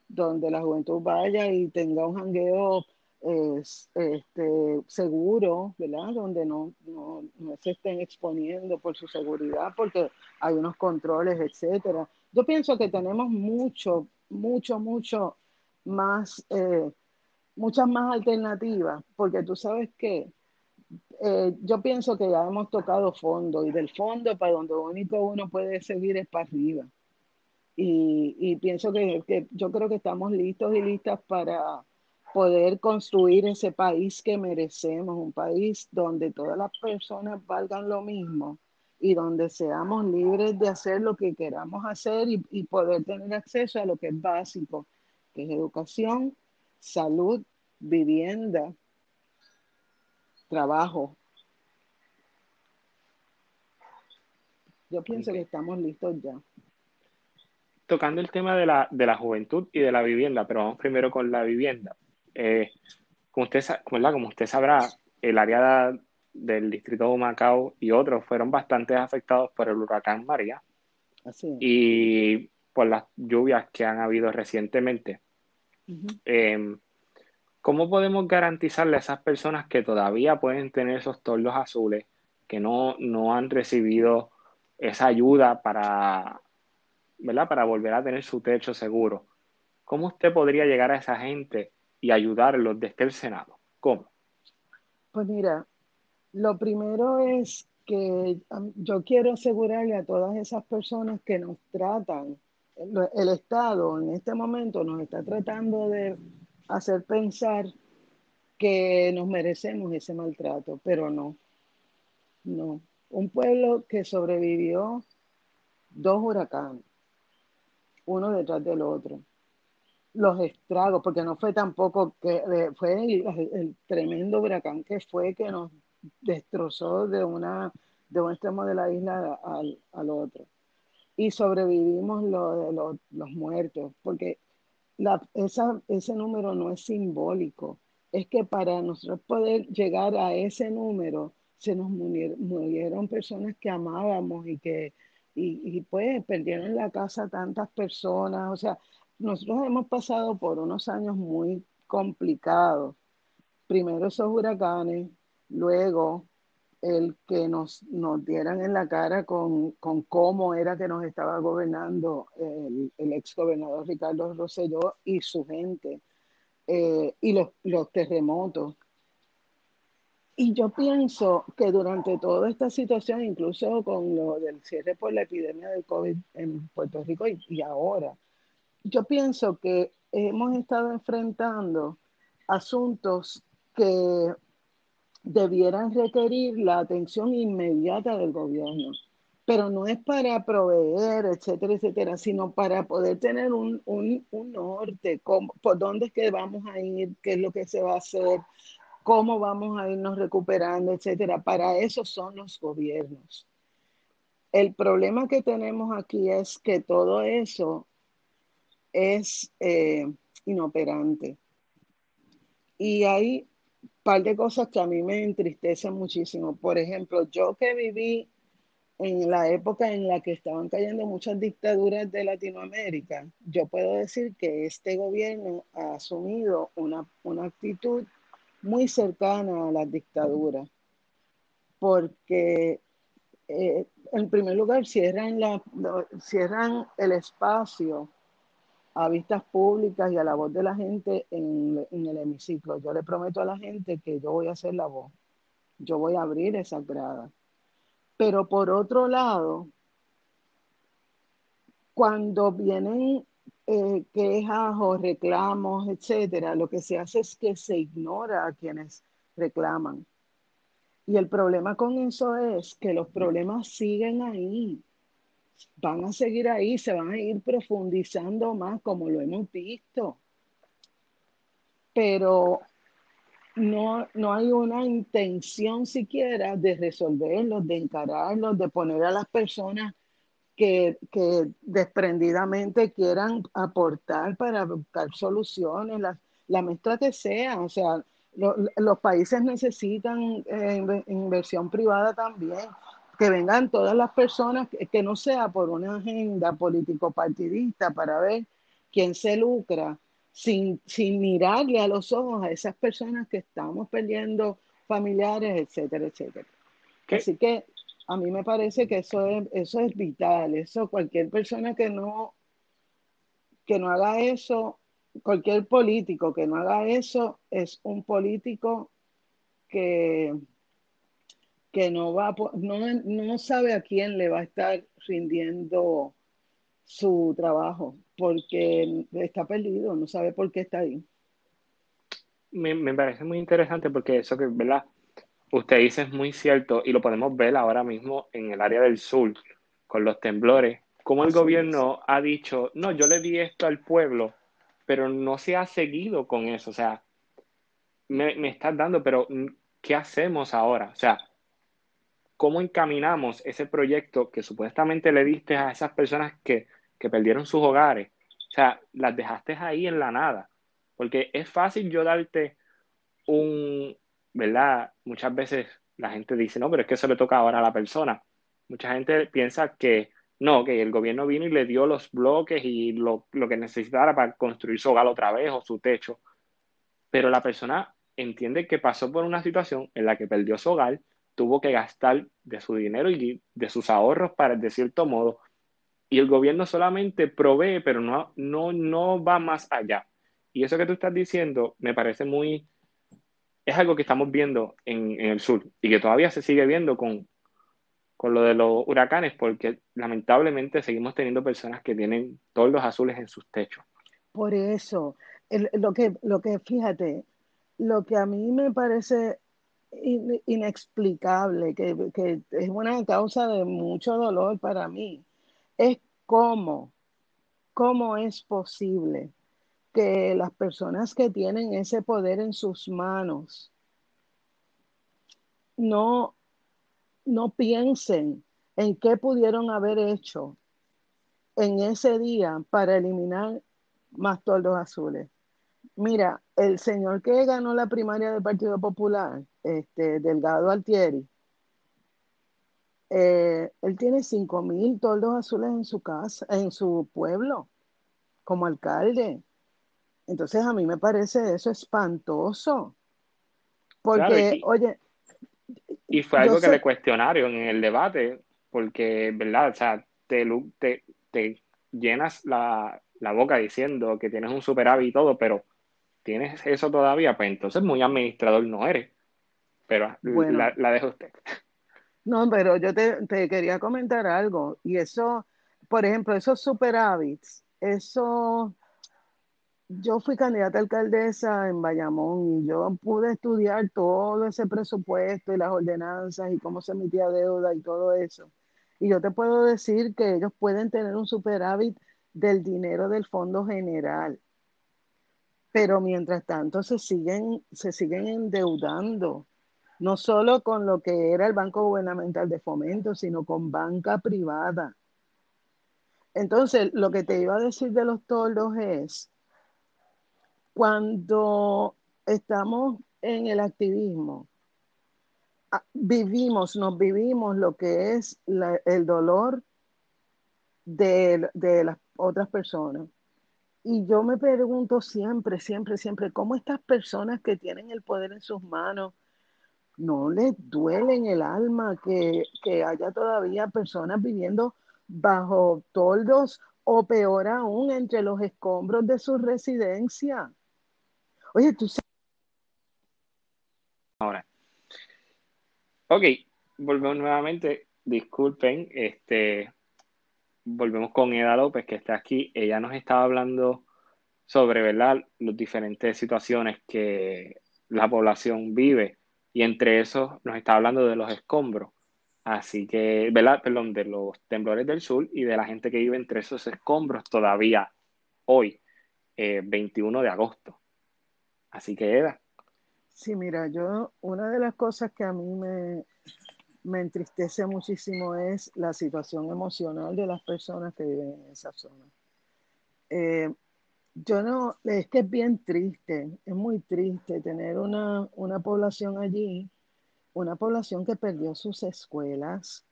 donde la juventud vaya y tenga un jangueo este, seguro, ¿verdad? Donde no, no, se estén exponiendo por su seguridad, porque hay unos controles, etcétera. Yo pienso que tenemos mucho, mucho, mucho más, eh, muchas más alternativas, porque tú sabes que eh, yo pienso que ya hemos tocado fondo y del fondo para donde único uno puede seguir es para arriba. Y, pienso que, que, yo creo que estamos listos y listas para poder construir ese país que merecemos, un país donde todas las personas valgan lo mismo y donde seamos libres de hacer lo que queramos hacer y, y poder tener acceso a lo que es básico, que es educación, salud, vivienda, trabajo. Yo pienso que estamos listos ya. Tocando el tema de la, de la juventud y de la vivienda, pero vamos primero con la vivienda. Eh, como, usted, como usted sabrá, el área del distrito de Macao y otros fueron bastante afectados por el huracán María Así y por las lluvias que han habido recientemente. Em, ¿cómo podemos garantizarle a esas personas que todavía pueden tener esos tordos azules, que no, no han recibido esa ayuda para, ¿verdad? para volver a tener su techo seguro? ¿Cómo usted podría llegar a esa gente y ayudarlos desde el Senado? ¿Cómo? Pues mira, lo primero es que yo quiero asegurarle a todas esas personas que nos tratan, el, Estado en este momento nos está tratando de hacer pensar que nos merecemos ese maltrato, pero no, no. Un pueblo que sobrevivió dos huracanes, uno detrás del otro, los estragos, porque no fue tampoco que fue el, tremendo huracán que fue que nos destrozó de una de un extremo de la isla al, al otro. Y sobrevivimos lo, los muertos, porque la, esa, ese número no es simbólico, es que para nosotros poder llegar a ese número, se nos murieron, personas que amábamos y que y, y, pues perdieron la casa tantas personas, o sea, nosotros hemos pasado por unos años muy complicados. Primero esos huracanes, luego el que nos, nos dieran en la cara con, cómo era que nos estaba gobernando el, el ex Ricardo Rosselló y su gente, eh, y los, los terremotos. Y yo pienso que durante toda esta situación, incluso con lo del cierre por la epidemia del COVID en Puerto Rico y ahora, yo pienso que hemos estado enfrentando asuntos que debieran requerir la atención inmediata del gobierno, pero no es para proveer, etcétera, etcétera, sino para poder tener un, norte, por dónde es que vamos a ir, qué es lo que se va a hacer, cómo vamos a irnos recuperando, etcétera. Para eso son los gobiernos. El problema que tenemos aquí es que todo eso es eh, inoperante. Y hay un par de cosas que a mí me entristecen muchísimo. Por ejemplo, yo que viví en la época en la que estaban cayendo muchas dictaduras de Latinoamérica, yo puedo decir que este gobierno ha asumido una, una actitud muy cercana a las dictaduras, porque eh, en primer lugar cierran, la, cierran el espacio a vistas públicas y a la voz de la gente en, el hemiciclo. Yo le prometo a la gente que yo voy a hacer la voz, yo voy a abrir esa grada. Pero por otro lado, cuando vienen eh, quejas o reclamos, etcétera, lo que se hace es que se ignora a quienes reclaman. Y el problema con eso es que los problemas siguen ahí van a seguir ahí, se van a ir profundizando más como lo hemos visto. Pero no, no hay una intención siquiera de resolverlos, de encararlos, de poner a las personas que, que desprendidamente quieran aportar para buscar soluciones, la, la mezcla que sea, o sea, los países necesitan eh, inversión privada también que vengan todas las personas, que, no sea por una agenda político-partidista para ver quién se lucra, sin, sin mirarle a los ojos a esas personas que estamos perdiendo familiares, etcétera, etcétera. Así que a mí me parece que eso es, eso es vital, eso cualquier persona que no, que no haga eso, cualquier político que no haga eso es un político que que no va no, no sabe a quién le va a estar rindiendo su trabajo, porque está perdido, no sabe por qué está ahí. Me, me, parece muy interesante porque eso que, ¿verdad? Usted dice es muy cierto y lo podemos ver ahora mismo en el área del sur con los temblores, como el gobierno ha dicho, no, yo le di esto al pueblo, pero no se ha seguido con eso, o sea, me, me estás dando, pero ¿qué hacemos ahora? O sea, cómo encaminamos ese proyecto que supuestamente le diste a esas personas que, perdieron sus hogares. O sea, las dejaste ahí en la nada. Porque es fácil yo darte un, ¿verdad? Muchas veces la gente dice, no, pero es que eso le toca ahora a la persona. Mucha gente piensa que no, que el gobierno vino y le dio los bloques y lo, lo que necesitara para construir su hogar otra vez o su techo. pero la persona entiende que pasó por una situación en la que perdió su hogar, tuvo que gastar de su dinero y de sus ahorros para, de cierto modo, y el gobierno solamente provee, pero no, no, no va más allá. Y eso que tú estás diciendo me parece muy, es algo que estamos viendo en, el sur y que todavía se sigue viendo con, con lo de los huracanes, porque lamentablemente seguimos teniendo personas que tienen toldos azules en sus techos. Por eso, lo, que, lo que, fíjate, lo que a mí me parece inexplicable, que, que, es una causa de mucho dolor para mí, es cómo, cómo es posible que las personas que tienen ese poder en sus manos no, no piensen en qué pudieron haber hecho en ese día para eliminar más toldos azules. Mira, el señor que ganó la primaria del Partido Popular, este, Delgado Altieri, eh, él tiene 5 mil toldos azules en su casa, en su pueblo, como alcalde. Entonces a mí me parece eso espantoso. Porque, y, oye. Y fue algo que le cuestionaron en el debate, porque, ¿verdad? O sea, te, te, llenas la, boca diciendo que tienes un superávit y todo, pero tienes eso todavía, pues entonces muy administrador no eres. Pero la, la dejo usted. No, pero yo te, te, quería comentar algo. Y eso, por ejemplo, esos superávits, eso yo fui candidata a alcaldesa en Bayamón y yo pude estudiar todo ese presupuesto y las ordenanzas y cómo se emitía deuda y todo eso. Y yo te puedo decir que ellos pueden tener un superávit del dinero del Fondo General. Pero mientras tanto se siguen, se siguen endeudando, no solo con lo que era el Banco Gubernamental de Fomento, sino con banca privada. Entonces, lo que te iba a decir de los toldos es cuando estamos en el activismo, ah, vivimos, nos vivimos lo que es el dolor de, de las otras personas. Y yo me pregunto siempre, siempre, siempre, ¿cómo estas personas que tienen el poder en sus manos no les duele en el alma que, que, haya todavía personas viviendo bajo toldos o peor aún entre los escombros de su residencia? Oye, tú. Ahora. Ok, volvemos nuevamente. Disculpen, este, volvemos con Eda López, que está aquí. Ella nos estaba hablando sobre, ¿verdad?, las diferentes situaciones que la población vive. Y entre esos nos está hablando de los escombros. Así que, ¿verdad? Perdón, de los temblores del sur y de la gente que vive entre esos escombros todavía hoy, 21 eh, de agosto. Así que era. Sí, mira, yo una de las cosas que a mí me, me entristece muchísimo es la situación emocional de las personas que viven en esa zona. Eh, yo no, es que es bien triste, es muy triste tener una, una población allí, una población que perdió sus escuelas,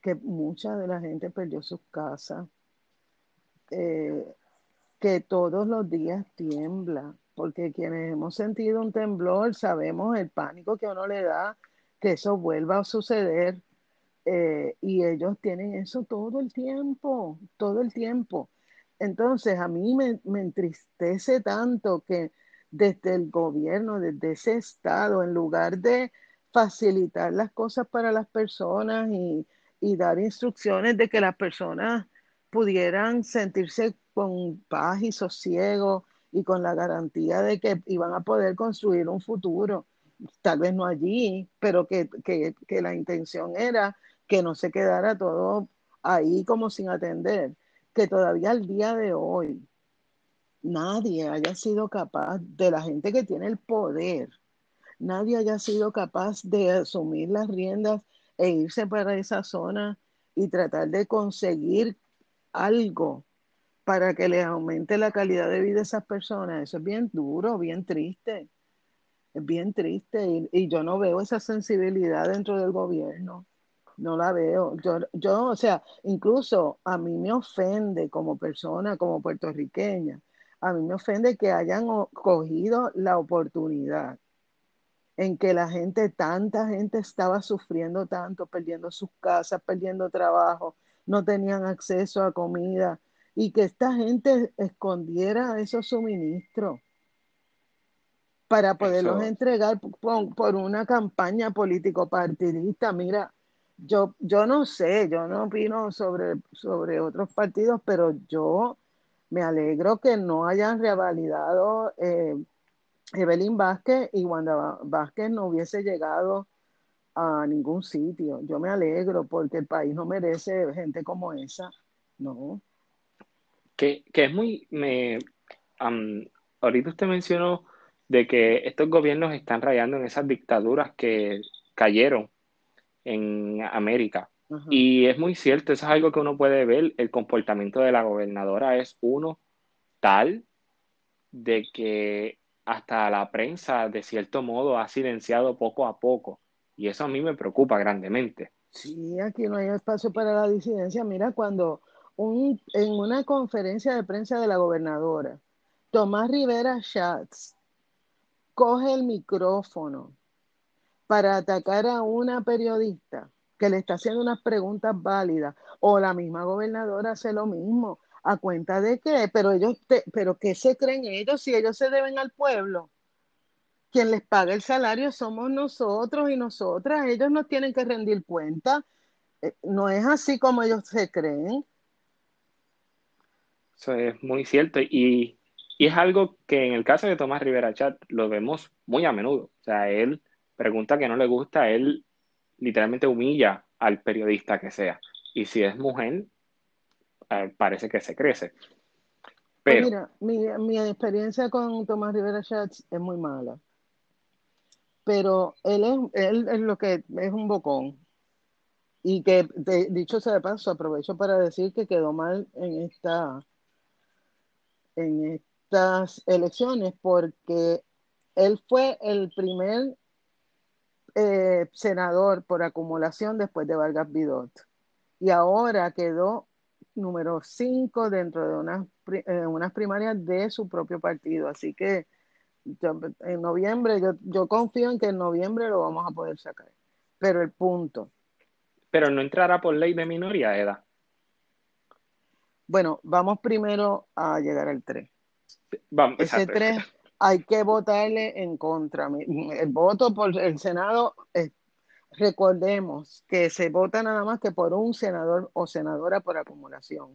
que mucha de la gente perdió sus casas, eh, que todos los días tiembla, porque quienes hemos sentido un temblor sabemos el pánico que uno le da que eso vuelva a suceder eh, y ellos tienen eso todo el tiempo, todo el tiempo. Entonces a mí me, entristece tanto que desde el gobierno, desde ese estado, en lugar de facilitar las cosas para las personas y, y dar instrucciones de que las personas pudieran sentirse con paz y sosiego y con la garantía de que iban a poder construir un futuro, tal vez no allí, pero que, la intención era que no se quedara todo ahí como sin atender, que todavía al día de hoy nadie haya sido capaz, de la gente que tiene el poder, nadie haya sido capaz de asumir las riendas e irse para esa zona y tratar de conseguir algo para que les aumente la calidad de vida a esas personas. Eso es bien duro, bien triste. Es bien triste y, yo no veo esa sensibilidad dentro del gobierno. No la veo. Yo, yo, o sea, incluso a mí me ofende como persona, como puertorriqueña, a mí me ofende que hayan cogido la oportunidad en que la gente, tanta gente estaba sufriendo tanto, perdiendo sus casas, perdiendo trabajo, no tenían acceso a comida y que esta gente escondiera esos suministros para poderlos entregar por, una campaña político partidista. Mira, yo, yo no sé, yo no opino sobre, sobre otros partidos, pero yo me alegro que no hayan revalidado eh, Evelyn Vázquez y Wanda Vázquez no hubiese llegado a ningún sitio. Yo me alegro porque el país no merece gente como esa, ¿no? Que, es muy... Me, ahorita usted mencionó de que estos gobiernos están rayando en esas dictaduras que cayeron en América. Y es muy cierto, eso es algo que uno puede ver, el comportamiento de la gobernadora es uno tal de que hasta la prensa, de cierto modo, ha silenciado poco a poco. Y eso a mí me preocupa grandemente. Sí, aquí no hay espacio para la disidencia. Mira, cuando un, en una conferencia de prensa de la gobernadora, Tomás Rivera Schatz coge el micrófono para atacar a una periodista que le está haciendo unas preguntas válidas, o la misma gobernadora hace lo mismo ¿A cuenta de qué? Pero ellos, pero ¿qué se creen ellos si ellos se deben al pueblo? Quien les paga el salario somos nosotros y nosotras. Ellos nos tienen que rendir cuenta. Eh, no es así como ellos se creen. Eso es muy cierto. Y, y es algo que en el caso de Tomás Rivera Chat lo vemos muy a menudo. O sea, él pregunta que no le gusta, él literalmente humilla al periodista que sea. Y si es mujer, eh, parece que se crece. Pues Pero, mira, mi, experiencia con Tomás Rivera Schatz es muy mala. Pero él es, él es lo que es un bocón. Y que, dicho sea de paso, aprovecho para decir que quedó mal en esta en estas elecciones porque él fue el primer eh, senador por acumulación después de Vargas Vidot. Y ahora quedó número 5 dentro de unas, eh, unas primarias de su propio partido. Así que en noviembre, yo, yo confío en que en noviembre lo vamos a poder sacar. Pero el punto. Pero no entrará por ley de minoría, Eda. Bueno, vamos primero a llegar al 3. Vamos, Ese 3 hay que votarle en contra. El voto por el Senado es Recordemos que se vota nada más que por un senador o senadora por acumulación.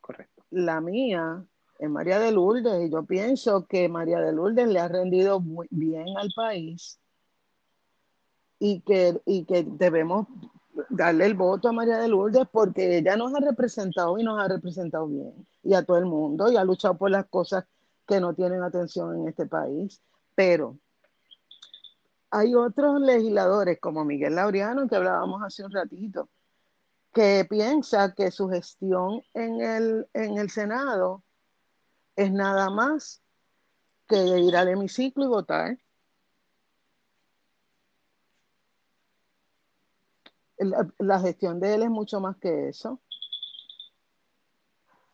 Correcto. La mía es María de Lourdes y yo pienso que María de Lourdes le ha rendido muy bien al país y que, y que debemos darle el voto a María de Lourdes porque ella nos ha representado y nos ha representado bien y a todo el mundo y ha luchado por las cosas que no tienen atención en este país. Pero hay otros legisladores como Miguel Laureano, que hablábamos hace un ratito, que piensa que su gestión en el, en el Senado es nada más que ir al hemiciclo y votar. La, gestión de él es mucho más que eso.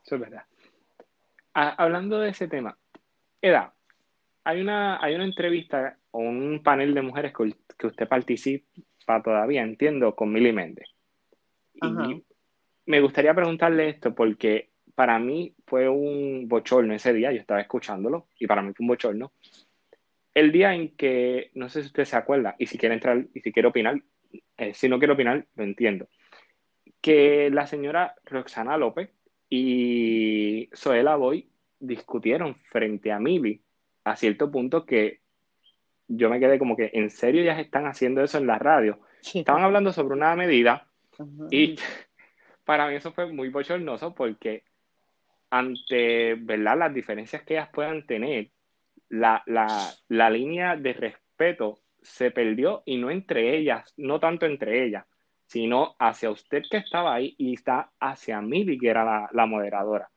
Eso es verdad. Ah, hablando de ese tema, Eda, hay una, hay una entrevista o un panel de mujeres que, usted participa todavía, entiendo, con Milly Méndez. Y me gustaría preguntarle esto porque para mí fue un bochorno ese día, yo estaba escuchándolo y para mí fue un bochorno. El día en que, no sé si usted se acuerda, y si quiere entrar, y si quiere opinar, eh, si no quiere opinar, lo entiendo, que la señora Roxana López y Zoela Boy discutieron frente a Mili a cierto punto que yo me quedé como que en serio ya están haciendo eso en la radio. Estaban hablando sobre una medida y para mí eso fue muy bochornoso porque ante ¿verdad? las diferencias que ellas puedan tener, la, la línea de respeto se perdió y no entre ellas, no tanto entre ellas, sino hacia usted que estaba ahí y está hacia mí, que era la, moderadora.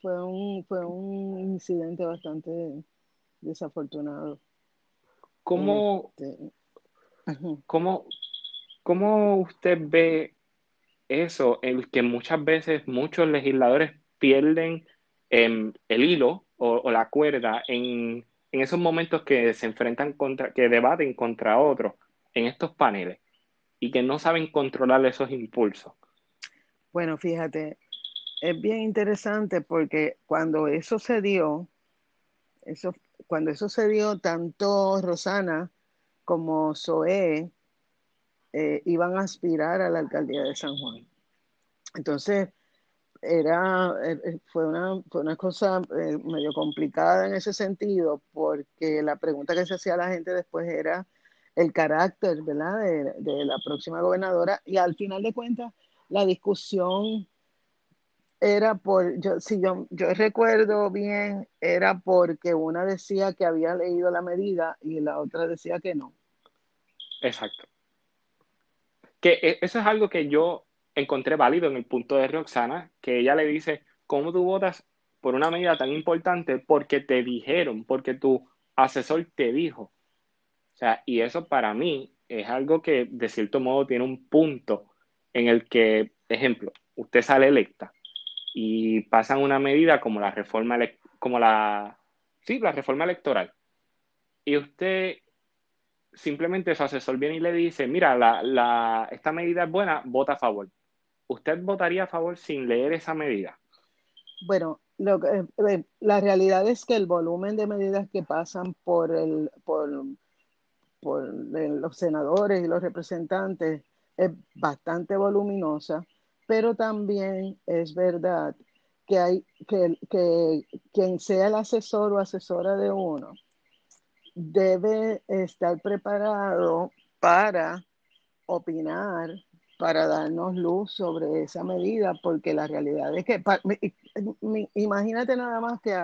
Fue un, fue un incidente bastante desafortunado. ¿Cómo, este, ¿cómo, ¿Cómo usted ve eso, el que muchas veces muchos legisladores pierden em, el hilo o, la cuerda en, en, esos momentos que se enfrentan contra, que debaten contra otros en estos paneles y que no saben controlar esos impulsos? Bueno, fíjate, es bien interesante porque cuando eso se dio, cuando eso se dio, tanto Rosana como Zoé eh, iban a aspirar a la alcaldía de San Juan. Entonces, era, eh, eh, fue, una, fue una cosa medio complicada en ese sentido, porque la pregunta que se hacía a la gente después era el carácter ¿verdad? De, de la próxima gobernadora, y al final de cuentas, la discusión era por, yo, si yo, yo recuerdo bien, era porque una decía que había leído la medida y la otra decía que no. Exacto. Que e, eso es algo que yo encontré válido en el punto de Roxana, que ella le dice, ¿cómo tú votas por una medida tan importante? Porque te dijeron, porque tu asesor te dijo. O sea, y eso para mí es algo que de cierto modo tiene un punto en el que, ejemplo, usted sale electa y pasan una medida como la reforma, como la, sí, la reforma electoral. Y usted simplemente su asesor viene y le dice, mira, la, esta medida es buena, vota a favor. ¿Usted votaría a favor sin leer esa medida? Bueno, lo eh, la realidad es que el volumen de medidas que pasan por, el, por, por los senadores y los representantes es bastante voluminosa pero también es verdad que hay que, que quien sea el asesor o asesora de uno debe estar preparado para opinar, para darnos luz sobre esa medida, porque la realidad es que, imagínate nada más que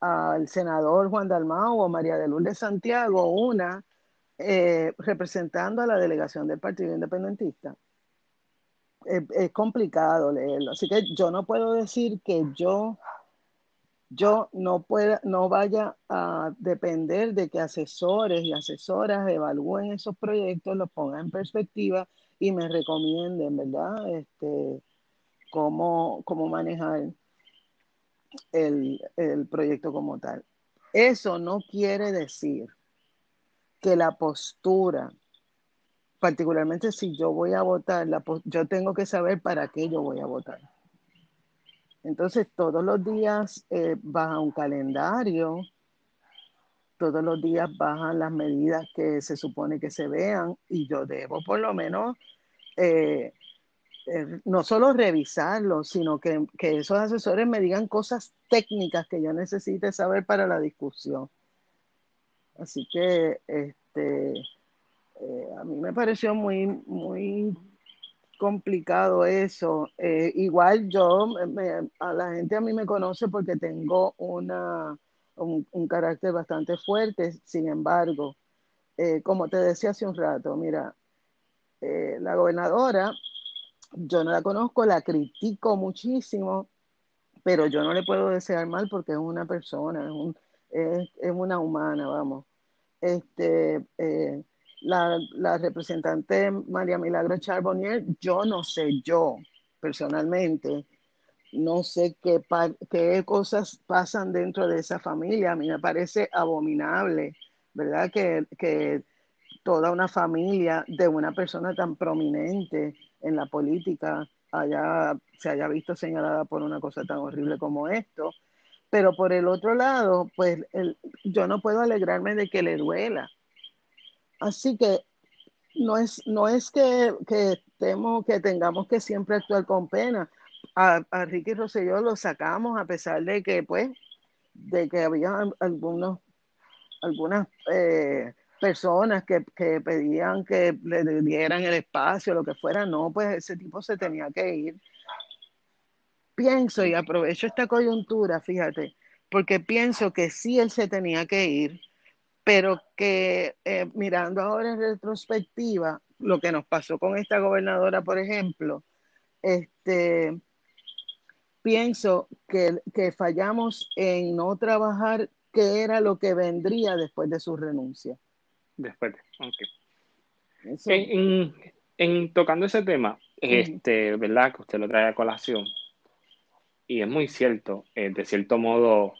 al senador Juan Dalmau o María de Lourdes Santiago, una eh, representando a la delegación del Partido Independentista es, complicado leerlo. Así que yo no puedo decir que yo, yo no, pueda, no vaya a depender de que asesores y asesoras evalúen esos proyectos, los pongan en perspectiva y me recomienden, ¿verdad? Este, cómo, cómo manejar el, el proyecto como tal. Eso no quiere decir que la postura particularmente si yo voy a votar, yo tengo que saber para qué yo voy a votar. Entonces, todos los días eh, baja un calendario, todos los días bajan las medidas que se supone que se vean y yo debo por lo menos eh, eh, no solo revisarlo, sino que, que, esos asesores me digan cosas técnicas que yo necesite saber para la discusión. Así que, este, eh, a mí me pareció muy, muy complicado eso. Igual yo, a la gente a mí me conoce porque tengo una, un, carácter bastante fuerte, sin embargo, eh, como te decía hace un rato, mira, la gobernadora, yo no la conozco, la critico muchísimo, pero yo no le puedo desear mal porque es una persona, es, es, es una humana, vamos. Este, la, representante María Milagro Charbonnier, yo no sé, yo personalmente, no sé qué, qué cosas pasan dentro de esa familia. A mí me parece abominable, ¿verdad? Que, que toda una familia de una persona tan prominente en la política haya, se haya visto señalada por una cosa tan horrible como esto. Pero por el otro lado, pues yo no puedo alegrarme de que le duela Así que no es, no es que, que, que tengamos que siempre actuar con pena. A, a Ricky Rosselló lo sacamos a pesar de que, pues, de que había algunos, algunas eh, personas que, que, pedían que le dieran el espacio, lo que fuera. No, pues ese tipo se tenía que ir. Pienso y aprovecho esta coyuntura, fíjate, porque pienso que sí él se tenía que ir pero que eh, mirando ahora en retrospectiva, lo que nos pasó con esta gobernadora, por ejemplo, este, pienso que, fallamos en no trabajar qué era lo que vendría después de su renuncia. Después de, En, tocando ese tema, este, ¿verdad? Que usted lo trae a colación. y es muy cierto, eh, de cierto modo,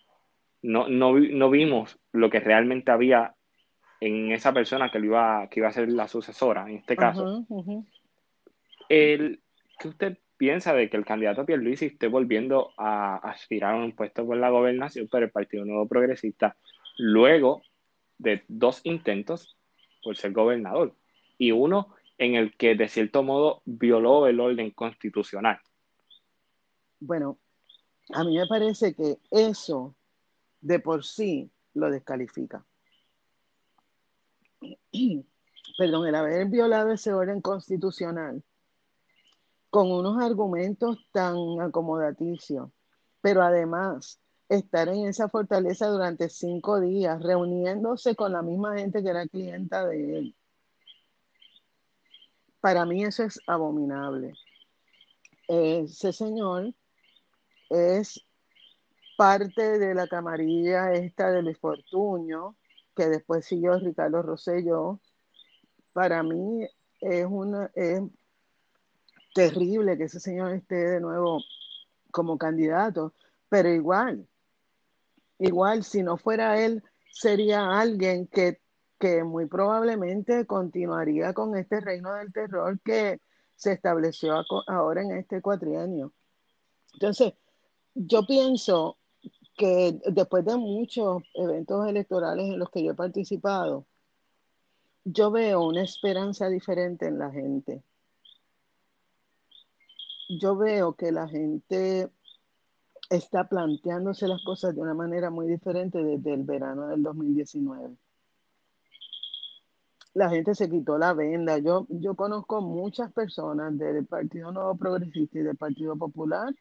no, no, vimos lo que realmente había en esa persona que, lo iba, que iba a ser la sucesora, en este caso. El, ¿Qué usted piensa de que el candidato Pierluisi esté volviendo a aspirar a un puesto por la gobernación por el Partido Nuevo Progresista luego de dos intentos por ser gobernador y uno en el que de cierto modo violó el orden constitucional? Bueno, a mí me parece que eso de por sí lo descalifica. Perdón, el haber violado ese orden constitucional con unos argumentos tan acomodaticios, pero además estar en esa fortaleza durante cinco días, reuniéndose con la misma gente que era clienta de él. Para mí eso es abominable. Ese señor es parte de la camarilla esta de Luis Fortuño, que después siguió Ricardo Rosselló. Para mí es, una, es terrible que ese señor esté de nuevo como candidato, pero igual, igual, si no fuera él, sería alguien que, que muy probablemente continuaría con este reino del terror que se estableció ahora en este cuatrienio. Entonces, yo pienso que después de muchos eventos electorales en los que yo he participado, yo veo una esperanza diferente en la gente yo veo que la gente está planteándose las cosas de una manera muy diferente desde el verano del 2019. La gente se quitó la venda. Yo, yo conozco muchas personas del Partido Nuevo Progresista y del Partido Popular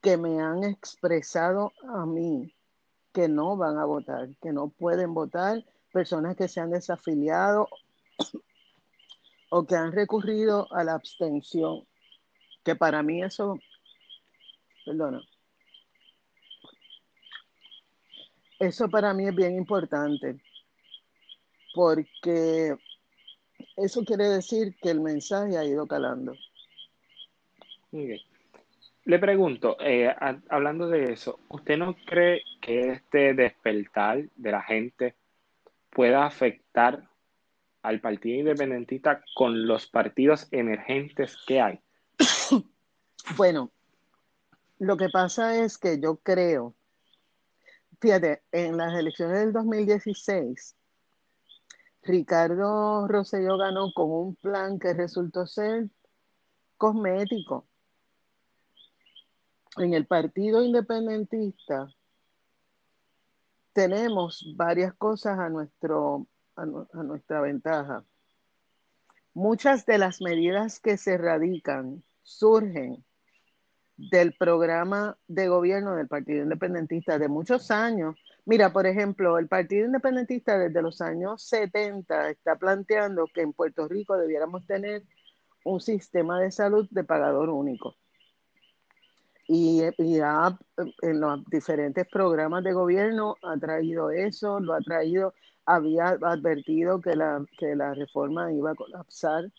que me han expresado a mí que no van a votar, que no pueden votar, personas que se han desafiliado o que han recurrido a la abstención que para mí eso, perdona, eso para mí es bien importante, porque eso quiere decir que el mensaje ha ido calando. Le pregunto, eh, hablando de eso, ¿usted no cree que este despertar de la gente pueda afectar al Partido Independentista con los partidos emergentes que hay? Bueno, lo que pasa es que yo creo, fíjate, en las elecciones del 2016, Ricardo Rosselló ganó con un plan que resultó ser cosmético. En el Partido Independentista tenemos varias cosas a, nuestro, a nuestra ventaja. Muchas de las medidas que se radican surgen del programa de gobierno del Partido Independentista de muchos años. Mira, por ejemplo, el Partido Independentista desde los años 70 está planteando que en Puerto Rico debiéramos tener un sistema de salud de pagador único. Y, en los diferentes programas de gobierno ha traído eso, lo ha traído, había advertido que la, que la reforma iba a colapsar,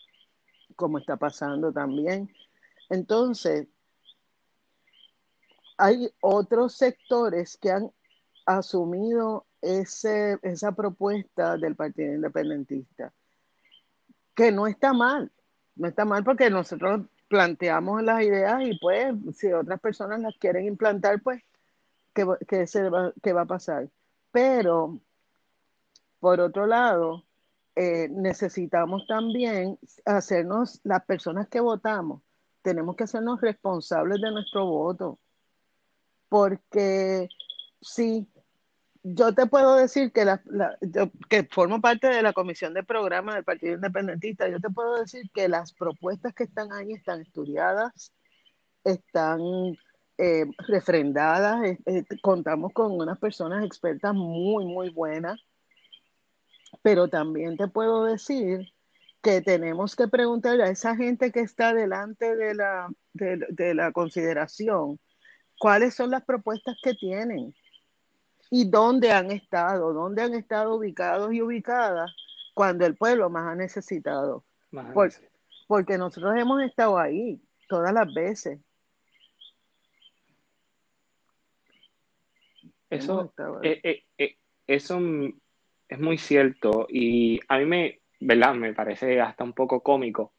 como está pasando también. Entonces, hay otros sectores que han asumido ese, esa propuesta del Partido Independentista, que no está mal, no está mal porque nosotros planteamos las ideas y pues si otras personas las quieren implantar, pues, ¿qué, qué, se va, qué va a pasar? Pero, por otro lado, eh, necesitamos también hacernos, las personas que votamos, tenemos que hacernos responsables de nuestro voto porque sí, yo te puedo decir que, la, que formo parte de la comisión de programa del Partido Independentista, yo te puedo decir que las propuestas que están ahí están estudiadas, están eh, refrendadas, eh, contamos con unas personas expertas muy, muy buenas, pero también te puedo decir que tenemos que preguntarle a esa gente que está delante de la, de la consideración, cuáles son las propuestas que tienen y dónde han estado, dónde han estado ubicados y ubicadas cuando el pueblo más ha necesitado. Porque nosotros hemos estado ahí todas las veces. Eso, eh, eh, eh, eso es muy cierto y a mí me, ¿verdad? me parece hasta un poco cómico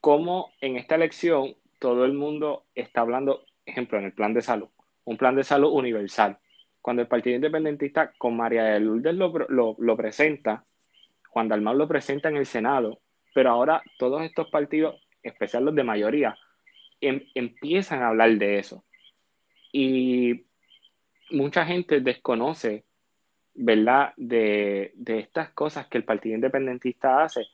cómo en esta elección todo el mundo está hablando ejemplo, en el plan de salud, un plan de salud universal. Cuando el Partido Independentista con María de Lourdes lo, presenta, Juan Dalmau lo presenta en el Senado, pero ahora todos estos partidos, especialmente los de mayoría, em, empiezan a hablar de eso. Y mucha gente desconoce ¿verdad? De, estas cosas que el Partido Independentista hace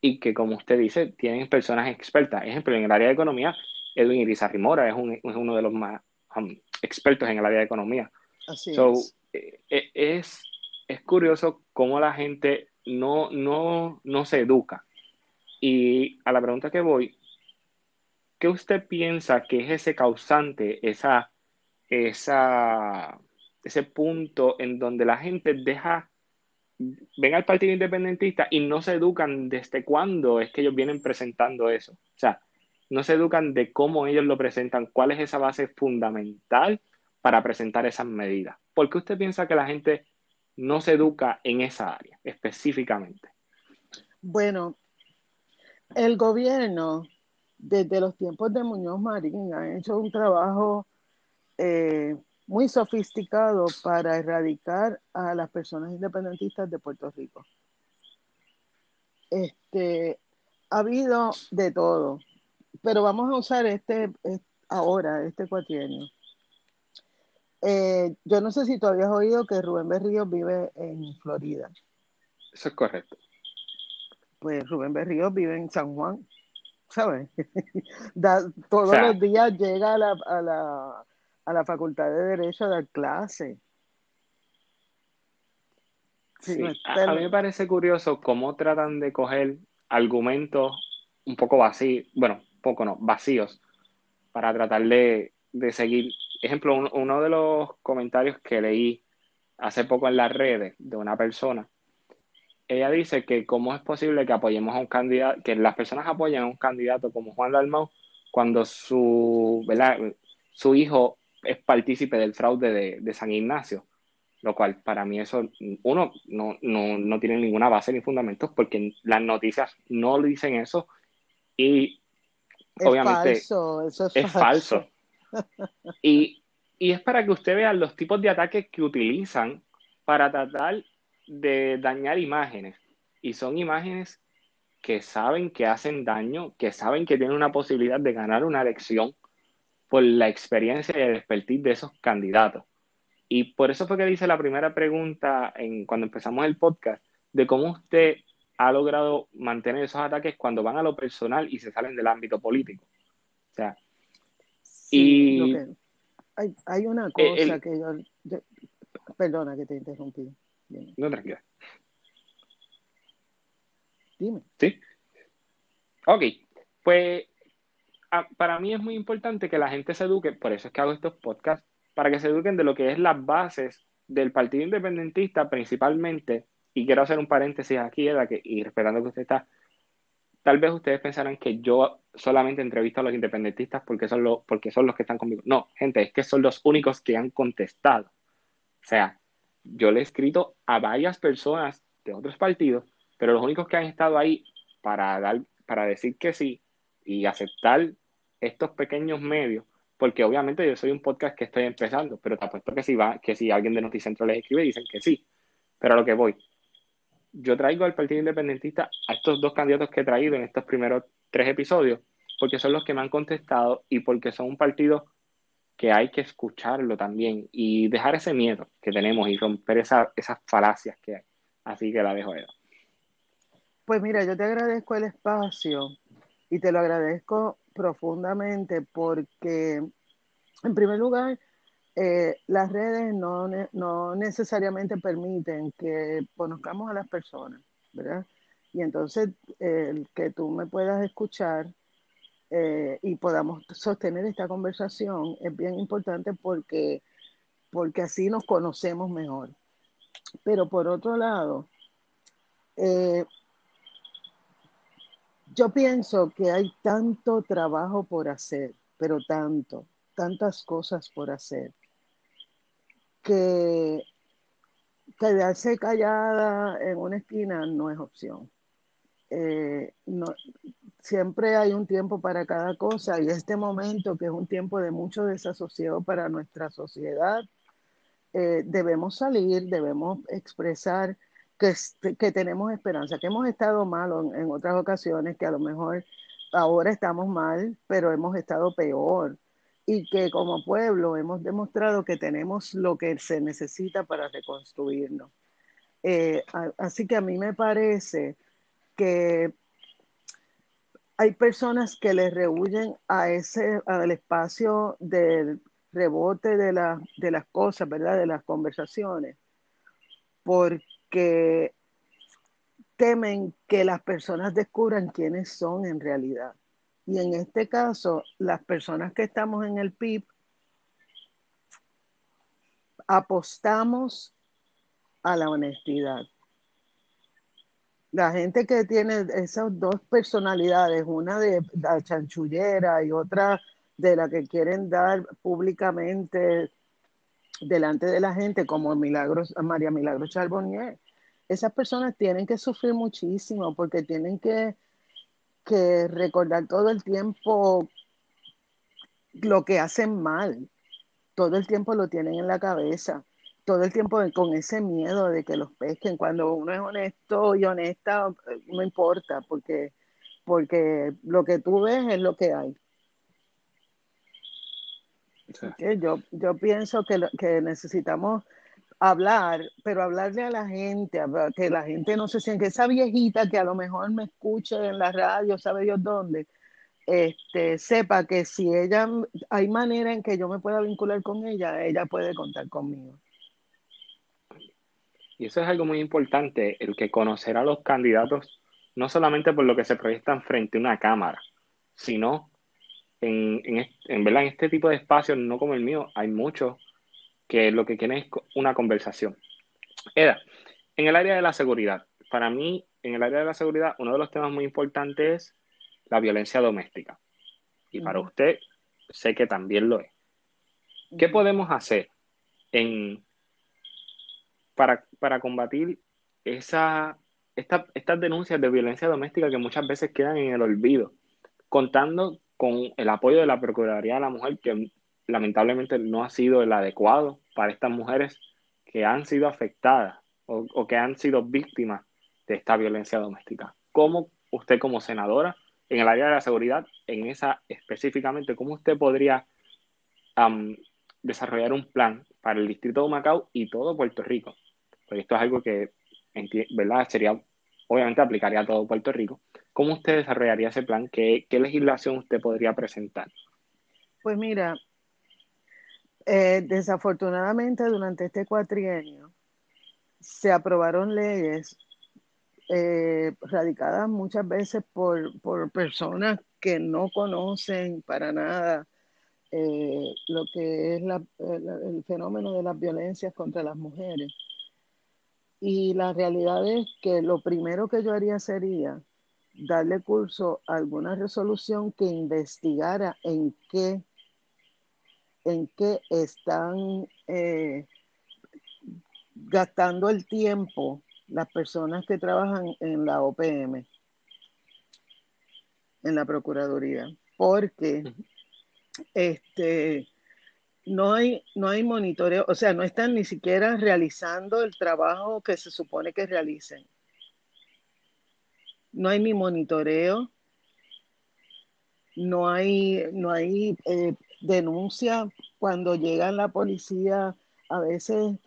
y que, como usted dice, tienen personas expertas. Ejemplo, en el área de economía, Edwin Irizarry Mora es, uno de los más um, expertos en el área de economía. Así es. Eh, eh, es. es. curioso cómo la gente no, no, no se educa. Y a la pregunta que voy, ¿qué usted piensa que es ese causante, esa, esa ese punto en donde la gente deja, ven al Partido Independentista y no se educan desde cuándo es que ellos vienen presentando eso. O sea, no se educan de cómo ellos lo presentan, cuál es esa base fundamental para presentar esas medidas. ¿Por qué usted piensa que la gente no se educa en esa área específicamente? Bueno, el gobierno, desde los tiempos de Muñoz Marín, ha hecho un trabajo eh, muy sofisticado para erradicar a las personas independentistas de Puerto Rico. Este, ha habido de todo, pero vamos a usar este, ahora, este cuatrienio. Eh, yo no sé si tú habías oído que Rubén Berrío vive en Florida. Eso es correcto. Pues Rubén Berrío vive en San Juan, ¿sabes? todos los días llega a la a la Facultad de Derecho a dar clase. a, mí me parece curioso cómo tratan de coger argumentos un poco vacíos, bueno, poco no, vacíos, para tratar de, seguir. Ejemplo, uno de los comentarios que leí hace poco en las redes de una persona, ella dice que cómo es posible que apoyemos a un candidato, que las personas apoyen a un candidato como Juan Dalmau cuando su, su hijo es partícipe del fraude de, San Ignacio, lo cual para mí eso, uno, no, tiene ninguna base ni fundamentos porque las noticias no dicen eso y obviamente falso, eso es, falso. y, y es para que usted vea los tipos de ataques que utilizan para tratar de dañar imágenes. Y son imágenes que saben que hacen daño, que saben que tienen una posibilidad de ganar una elección por la experiencia y el expertise de esos candidatos. Y por eso fue que dice la primera pregunta en, cuando empezamos el podcast, de cómo usted ha logrado mantener esos ataques cuando van a lo personal y se salen del ámbito político. O sea, y... hay, una cosa que yo, Perdona que te interrumpí. No, tranquila. Dime. Sí. Ok, pues para mí es muy importante que la gente se eduque, por eso es que hago estos podcasts, para que se eduquen de lo que es las bases del Partido Independentista principalmente, y quiero hacer un paréntesis aquí, Eda, que, y respetando que usted está, tal vez ustedes pensarán que yo solamente entrevisto a los independentistas porque son los, porque son los que están conmigo. No, gente, es que son los únicos que han contestado. O sea, yo le he escrito a varias personas de otros partidos, pero los únicos que han estado ahí para dar, para decir que sí y aceptar estos pequeños medios, porque obviamente yo soy un podcast que estoy empezando, pero te apuesto que si, va, que si alguien de Noticentro les escribe, dicen que sí. Pero a lo que voy, yo traigo al Partido Independentista a estos dos candidatos que he traído en estos primeros tres episodios, porque son los que me han contestado y porque son un partido que hay que escucharlo también y dejar ese miedo que tenemos y romper esas falacias que hay. Así que la dejo ahí. Pues mira, yo te agradezco el espacio y te lo agradezco profundamente porque, en primer lugar, eh, las redes no, no, necesariamente permiten que conozcamos a las personas, ¿verdad? Y entonces, el que tú me puedas escuchar eh, y podamos sostener esta conversación es bien importante porque, porque así nos conocemos mejor. Pero por otro lado, eh, yo pienso que hay tanto trabajo por hacer, pero tanto, tantas cosas por hacer, que quedarse callada en una esquina no es opción. Eh, siempre hay un tiempo para cada cosa y este momento, que es un tiempo de mucho desasosiego para nuestra sociedad, eh, debemos salir, debemos expresar que, que, tenemos esperanza, que hemos estado mal en otras ocasiones, que a lo mejor ahora estamos mal, pero hemos estado peor y que como pueblo hemos demostrado que tenemos lo que se necesita para reconstruirnos. Eh, así que a mí me parece que hay personas que le rehuyen a ese, al espacio del rebote de, de las cosas, ¿verdad? De las conversaciones, porque temen que las personas descubran quiénes son en realidad. Y en este caso, las personas que estamos en el PIB apostamos a la honestidad. La gente que tiene esas dos personalidades, una de la chanchullera y otra de la que quieren dar públicamente delante de la gente, como Milagros, María Milagro Charbonnier, esas personas tienen que sufrir muchísimo porque tienen que que recordar todo el tiempo lo que hacen mal. Todo el tiempo lo tienen en la cabeza. Todo el tiempo con ese miedo de que los pesquen. Cuando uno es honesto y honesta, no importa, porque, porque lo que tú ves es lo que hay. Yo, yo pienso que, que necesitamos hablar, pero hablarle a la gente, que la gente no se siente, esa viejita que a lo mejor me escuche en la radio, sabe Dios dónde, este, sepa que si ella, hay manera en que yo me pueda vincular con ella, ella puede contar conmigo. Y eso es algo muy importante, el que conocer a los candidatos, no solamente por lo que se proyectan frente a una cámara, sino en, en, en, ¿verdad? en este tipo de espacios, no como el mío, hay muchos que lo que quieren es una conversación. Eda, en el área de la seguridad, para mí, en el área de la seguridad, uno de los temas muy importantes es la violencia doméstica. Y para usted, sé que también lo es. ¿Qué podemos hacer en, para, para combatir esa, estas denuncias de violencia doméstica que muchas veces quedan en el olvido? Contando con el apoyo de la Procuraduría de la Mujer, que lamentablemente no ha sido el adecuado para estas mujeres que han sido afectadas o, que han sido víctimas de esta violencia doméstica. ¿Cómo usted como senadora en el área de la seguridad, en esa específicamente, cómo usted podría desarrollar un plan para el distrito de Macao y todo Puerto Rico? Porque esto es algo que, ¿verdad? Sería, obviamente aplicaría a todo Puerto Rico. ¿Cómo usted desarrollaría ese plan? ¿Qué, qué legislación usted podría presentar? Pues mira, eh, desafortunadamente, durante este cuatrienio se aprobaron leyes eh, radicadas muchas veces por, personas que no conocen para nada eh, lo que es el fenómeno de las violencias contra las mujeres. Y la realidad es que lo primero que yo haría sería darle curso a alguna resolución que investigara en qué en qué están eh, gastando el tiempo las personas que trabajan en la OPM, en la Procuraduría, porque este, no, hay, no hay monitoreo, o sea, no están ni siquiera realizando el trabajo que se supone que realicen. No hay ni monitoreo, no hay, no hay eh, denuncia cuando llega la policía, a veces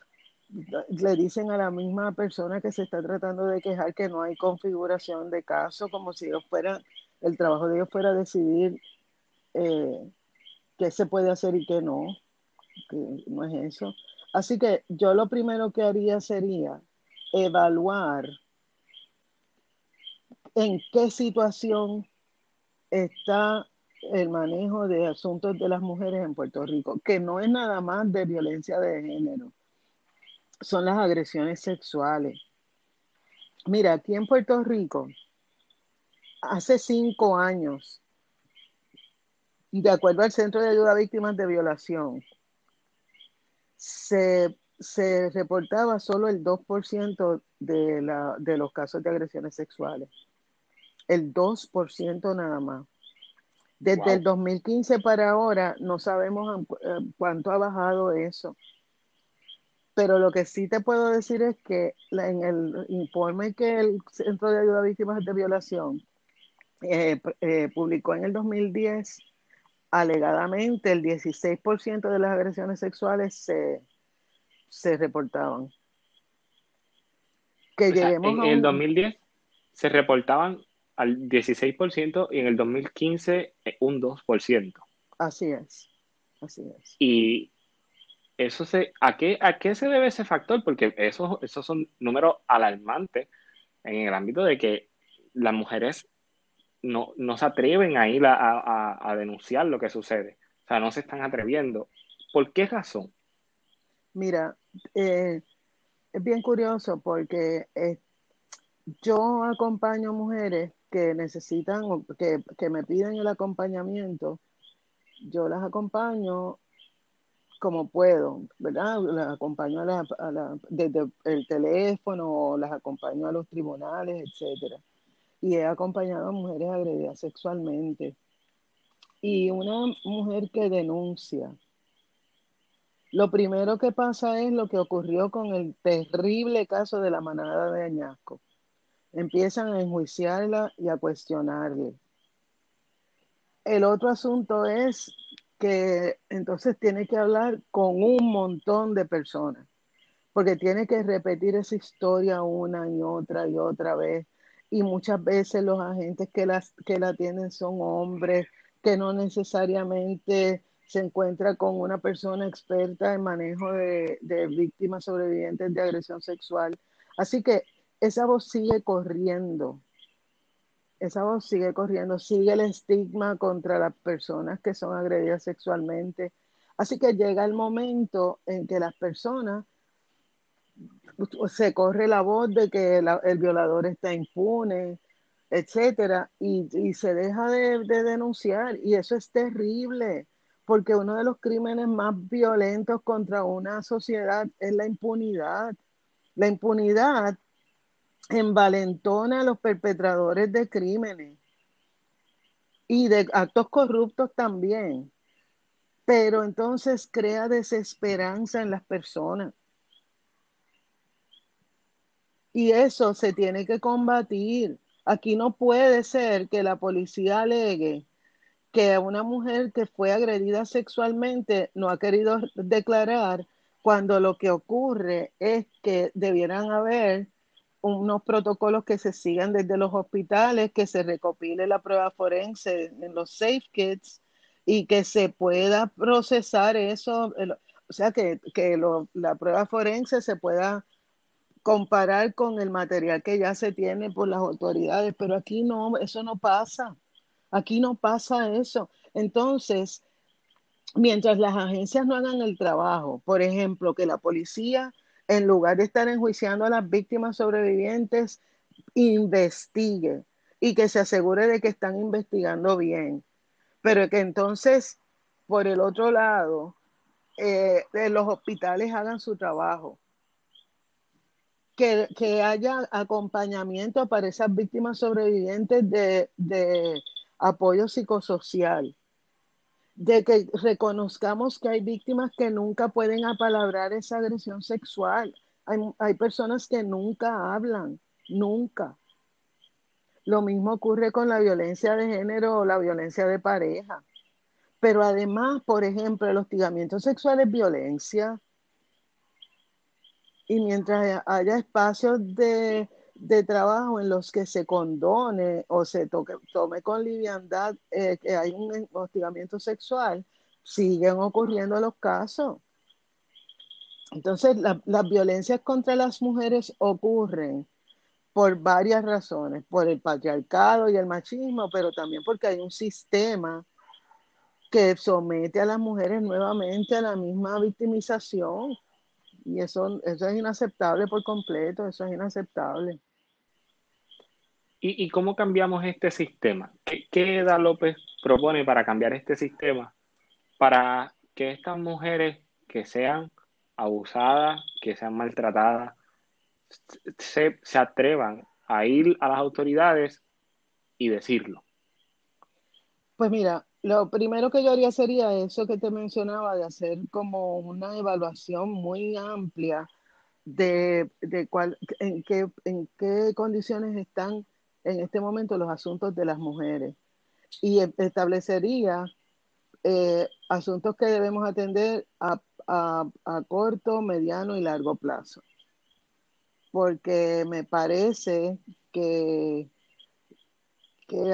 le dicen a la misma persona que se está tratando de quejar que no hay configuración de caso, como si ellos fueran, el trabajo de ellos fuera decidir eh, qué se puede hacer y qué no, que no es eso. Así que yo lo primero que haría sería evaluar en qué situación está el manejo de asuntos de las mujeres en Puerto Rico, que no es nada más de violencia de género, son las agresiones sexuales. Mira, aquí en Puerto Rico, hace cinco años, de acuerdo al Centro de Ayuda a Víctimas de Violación, se se reportaba solo el 2% de, la, de los casos de agresiones sexuales. El 2% nada más. Desde el 2015 para ahora no sabemos cuánto ha bajado eso. Pero lo que sí te puedo decir es que en el informe que el Centro de Ayuda a Víctimas de Violación eh, eh, publicó en el 2010, alegadamente el 16% de las agresiones sexuales se, se reportaban. Que lleguemos en el 2010 se reportaban al 16% y en el 2015 eh, un 2%. Así es, así es. Y eso se, ¿a qué, a qué se debe ese factor? Porque esos, esos son números alarmantes en el ámbito de que las mujeres no, no se atreven a ir a, a, denunciar lo que sucede. O sea, no se están atreviendo. ¿Por qué razón? Mira, eh, es bien curioso porque eh, yo acompaño mujeres que necesitan o que, que, me piden el acompañamiento. Yo las acompaño como puedo, ¿verdad? Las acompaño a la, desde el teléfono, las acompaño a los tribunales, etcétera. Y he acompañado a mujeres agredidas sexualmente. Y una mujer que denuncia, lo primero que pasa es lo que ocurrió con el terrible caso de la manada de Añasco. Empiezan a enjuiciarla y a cuestionarle. El otro asunto es que entonces tiene que hablar con un montón de personas, porque tiene que repetir esa historia una y otra y otra vez. Y muchas veces los agentes que, que la tienen son hombres que no necesariamente se encuentra con una persona experta en manejo de, de víctimas sobrevivientes de agresión sexual. Así que esa voz sigue corriendo esa voz sigue corriendo, sigue el estigma contra las personas que son agredidas sexualmente. Así que llega el momento en que las personas se corre la voz de que el violador está impune, etcétera, y, se deja de, de, denunciar. Y eso es terrible, porque uno de los crímenes más violentos contra una sociedad es la impunidad. La impunidad envalentona a los perpetradores de crímenes y de actos corruptos también, pero entonces crea desesperanza en las personas. Y eso se tiene que combatir. Aquí no puede ser que la policía alegue que una mujer que fue agredida sexualmente no ha querido declarar cuando lo que ocurre es que debieran haber unos protocolos que se sigan desde los hospitales, que se recopile la prueba forense en los safe kits y que se pueda procesar eso, o sea, que, la prueba forense se pueda comparar con el material que ya se tiene por las autoridades, pero aquí no, eso no pasa, aquí no pasa eso. Entonces, mientras las agencias no hagan el trabajo, por ejemplo, que la policía en lugar de estar enjuiciando a las víctimas sobrevivientes, investigue y que se asegure de que están investigando bien. Pero que entonces, por el otro lado, eh, los hospitales hagan su trabajo. Que, haya acompañamiento para esas víctimas sobrevivientes de, de apoyo psicosocial de que reconozcamos que hay víctimas que nunca pueden apalabrar esa agresión sexual. Hay, personas que nunca hablan, nunca. Lo mismo ocurre con la violencia de género o la violencia de pareja. Pero además, por ejemplo, el hostigamiento sexual es violencia. Y mientras haya espacios de de trabajo en los que se condone o se tome con liviandad eh, que hay un hostigamiento sexual, siguen ocurriendo los casos. Entonces, las violencias contra las mujeres ocurren por varias razones, por el patriarcado y el machismo, pero también porque hay un sistema que somete a las mujeres nuevamente a la misma victimización. Y eso, eso es inaceptable por completo, eso es inaceptable. ¿Y, cómo cambiamos este sistema? ¿Qué, ¿Qué Eda López propone para cambiar este sistema? Para que estas mujeres que sean abusadas, que sean maltratadas, se, se atrevan a ir a las autoridades y decirlo? Pues mira, lo primero que yo haría sería eso que te mencionaba, de hacer como una evaluación muy amplia de, cuál, en, qué, condiciones están en este momento los asuntos de las mujeres. Y e, establecería eh, asuntos que debemos atender a, corto, mediano y largo plazo. Porque me parece que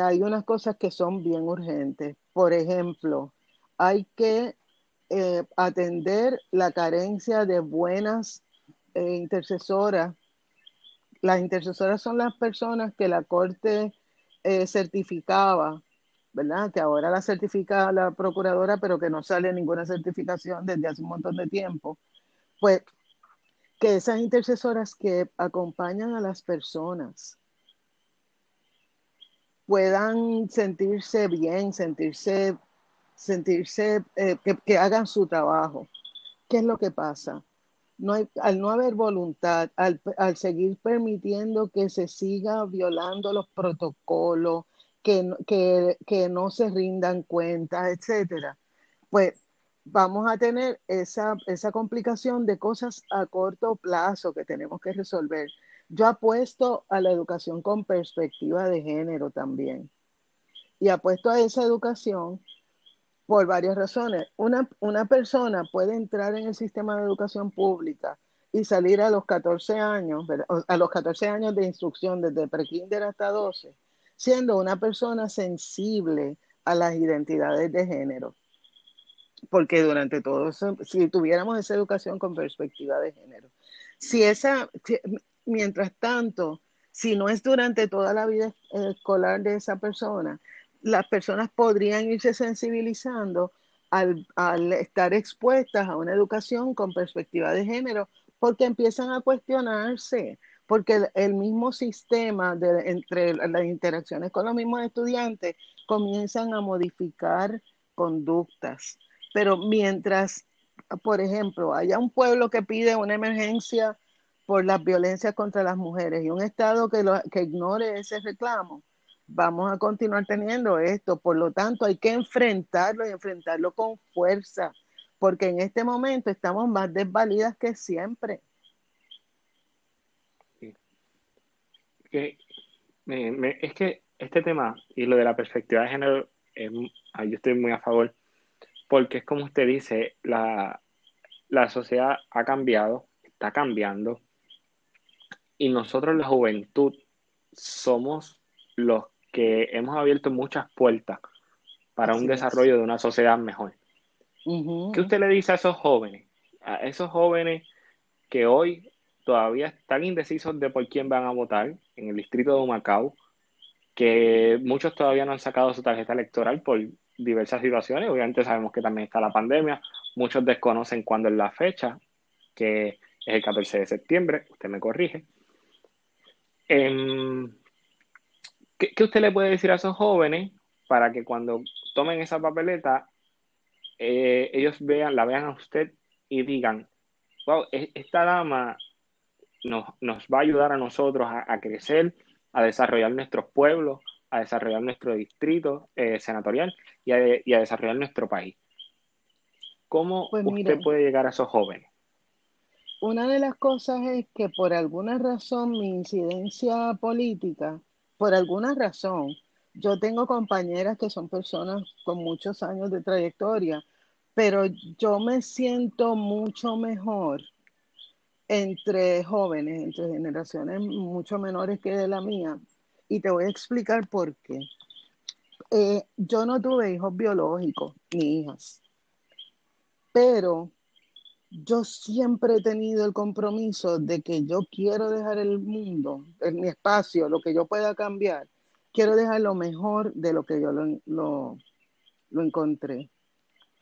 hay unas cosas que son bien urgentes. Por ejemplo, hay que eh, atender la carencia de buenas eh, intercesoras. Las intercesoras son las personas que la Corte eh, certificaba, ¿verdad? Que ahora la certifica la procuradora, pero que no sale ninguna certificación desde hace un montón de tiempo. Pues que esas intercesoras que acompañan a las personas puedan sentirse bien, sentirse, sentirse eh, que, hagan su trabajo. ¿Qué es lo que pasa? No hay, al no haber voluntad, al, seguir permitiendo que se siga violando los protocolos, que, que, que no se rindan cuentas, etcétera, pues vamos a tener esa, esa complicación de cosas a corto plazo que tenemos que resolver. Yo apuesto a la educación con perspectiva de género también. Y apuesto a esa educación por varias razones. Una, una persona puede entrar en el sistema de educación pública y salir a los 14 años, a los 14 años de instrucción desde prekinder hasta 12, siendo una persona sensible a las identidades de género. Porque durante todo si tuviéramos esa educación con perspectiva de género, si esa, mientras tanto, si no es durante toda la vida escolar de esa persona, las personas podrían irse sensibilizando al, estar expuestas a una educación con perspectiva de género, porque empiezan a cuestionarse, porque el, mismo sistema de, entre las interacciones con los mismos estudiantes comienzan a modificar conductas. Pero mientras, por ejemplo, haya un pueblo que pide una emergencia por las violencias contra las mujeres y un Estado que, lo, que ignore ese reclamo, vamos a continuar teniendo esto. Por lo tanto, hay que enfrentarlo y enfrentarlo con fuerza, porque en este momento estamos más desvalidas que siempre. es que este tema y lo de la perspectiva de género, yo estoy muy a favor, porque es como usted dice, la, la sociedad ha cambiado, está cambiando, y nosotros la juventud somos los que hemos abierto muchas puertas para un desarrollo de una sociedad mejor. ¿Qué usted le dice a esos jóvenes? A esos jóvenes que hoy todavía están indecisos de por quién van a votar en el distrito de Humacao, que muchos todavía no han sacado su tarjeta electoral por diversas situaciones. Obviamente sabemos que también está la pandemia, muchos desconocen cuándo es la fecha, que es el 14 de septiembre, usted me corrige. Em, ¿qué, usted le puede decir a esos jóvenes para que cuando tomen esa papeleta, eh, ellos vean, la vean a usted y digan, wow, e, esta dama nos, va a ayudar a nosotros a, crecer, a desarrollar nuestros pueblos, a desarrollar nuestro distrito eh, senatorial y a, desarrollar nuestro país. ¿Cómo pues usted puede llegar a esos jóvenes? Una de las cosas es que por alguna razón mi incidencia política, por alguna razón, yo tengo compañeras que son personas con muchos años de trayectoria, pero yo me siento mucho mejor entre jóvenes, entre generaciones mucho menores que de la mía. Y te voy a explicar por qué. Eh, yo no tuve hijos biológicos ni hijas, pero yo siempre he tenido el compromiso de que yo quiero dejar el mundo, en mi espacio, lo que yo pueda cambiar, quiero dejar lo mejor de lo que yo lo, encontré.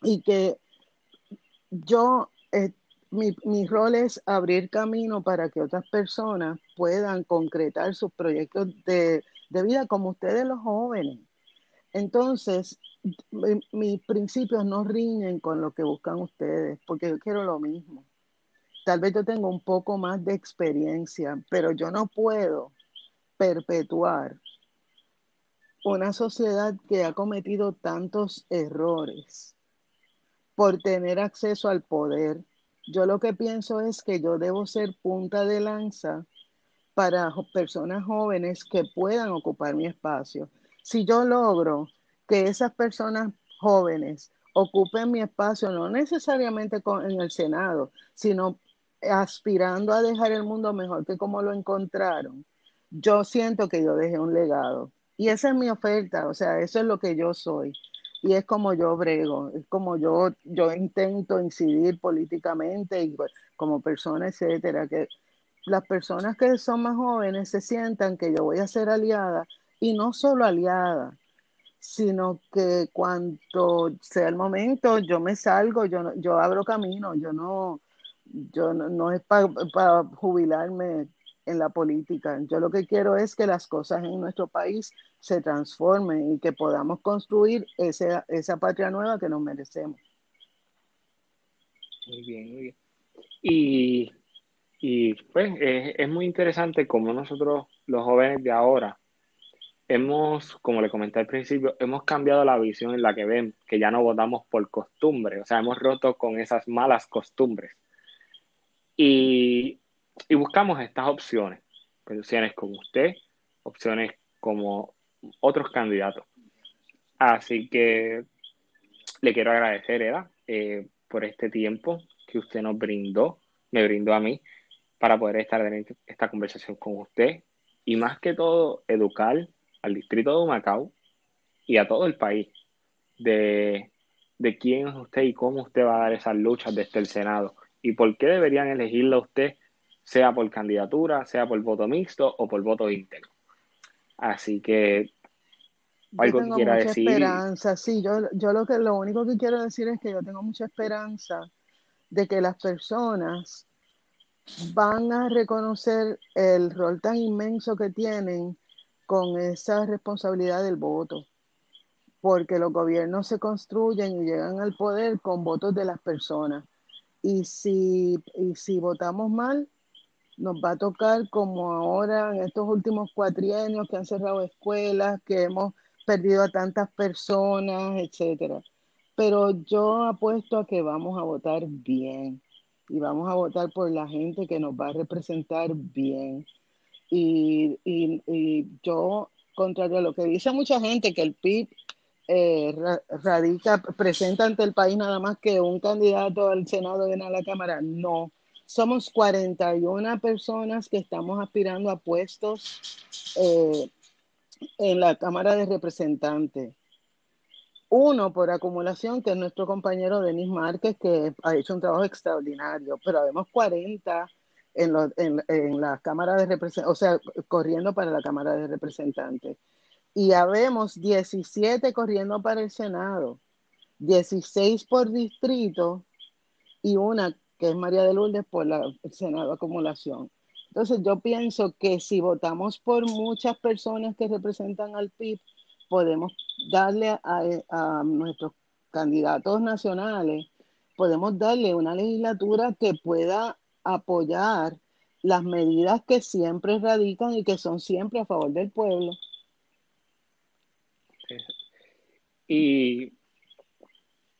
Y que yo, eh, mi, mi, rol es abrir camino para que otras personas puedan concretar sus proyectos de, de vida como ustedes los jóvenes. Entonces, mis principios no riñen con lo que buscan ustedes, porque yo quiero lo mismo. Tal vez yo tengo un poco más de experiencia, pero yo no puedo perpetuar una sociedad que ha cometido tantos errores por tener acceso al poder. Yo lo que pienso es que yo debo ser punta de lanza para personas jóvenes que puedan ocupar mi espacio. Si yo logro que esas personas jóvenes ocupen mi espacio, no necesariamente en el Senado, sino aspirando a dejar el mundo mejor que como lo encontraron, yo siento que yo dejé un legado. Y esa es mi oferta, o sea, eso es lo que yo soy. Y es como yo brego, es como yo, yo intento incidir políticamente y pues, como persona, etcétera, que las personas que son más jóvenes se sientan que yo voy a ser aliada y no solo aliada, sino que cuando sea el momento yo me salgo, yo, yo abro camino, yo no, yo no, es para jubilarme en la política. Yo lo que quiero es que las cosas en nuestro país se transformen y que podamos construir ese, esa patria nueva que nos merecemos. Muy bien, muy bien. Y, y pues es, es muy interesante como nosotros, los jóvenes de ahora, hemos, como le comenté al principio, hemos cambiado la visión en la que ven, que ya no votamos por costumbre, o sea, hemos roto con esas malas costumbres. Y, y buscamos estas opciones, opciones como usted, opciones como otros candidatos. Así que le quiero agradecer, Eda, eh, por este tiempo que usted nos brindó, me brindó a mí, para poder estar en esta conversación con usted y más que todo educar al distrito de Macao y a todo el país de, quién es usted y cómo usted va a dar esas luchas desde el Senado y por qué deberían elegirlo a usted, sea por candidatura, sea por voto mixto o por voto íntegro. Así que algo que quiera mucha esperanza, sí, yo, yo lo que lo único que quiero decir es que yo tengo mucha esperanza de que las personas van a reconocer el rol tan inmenso que tienen con esa responsabilidad del voto, porque los gobiernos se construyen y llegan al poder con votos de las personas. Y si, y si votamos mal, nos va a tocar como ahora en estos últimos cuatrienios que han cerrado escuelas, que hemos perdido a tantas personas, etcétera. Pero yo apuesto a que vamos a votar bien y vamos a votar por la gente que nos va a representar bien y, y, yo, contrario a lo que dice mucha gente, que el PIB eh, radica, presenta ante el país nada más que un candidato al Senado y a la Cámara, no. Somos 41 personas que estamos aspirando a puestos eh, en la Cámara de Representantes. Uno por acumulación, que es nuestro compañero Denis Márquez, que ha hecho un trabajo extraordinario, pero habemos 40 en, en, en la Cámara de Representantes, o sea, corriendo para la Cámara de Representantes. Y habemos 17 corriendo para el Senado, 16 por distrito y una que es María de Lourdes por la, el Senado acumulación. Entonces yo pienso que si votamos por muchas personas que representan al PIB, podemos darle a, a nuestros candidatos nacionales, podemos darle una legislatura que pueda apoyar las medidas que siempre radican y que son siempre a favor del pueblo. Y,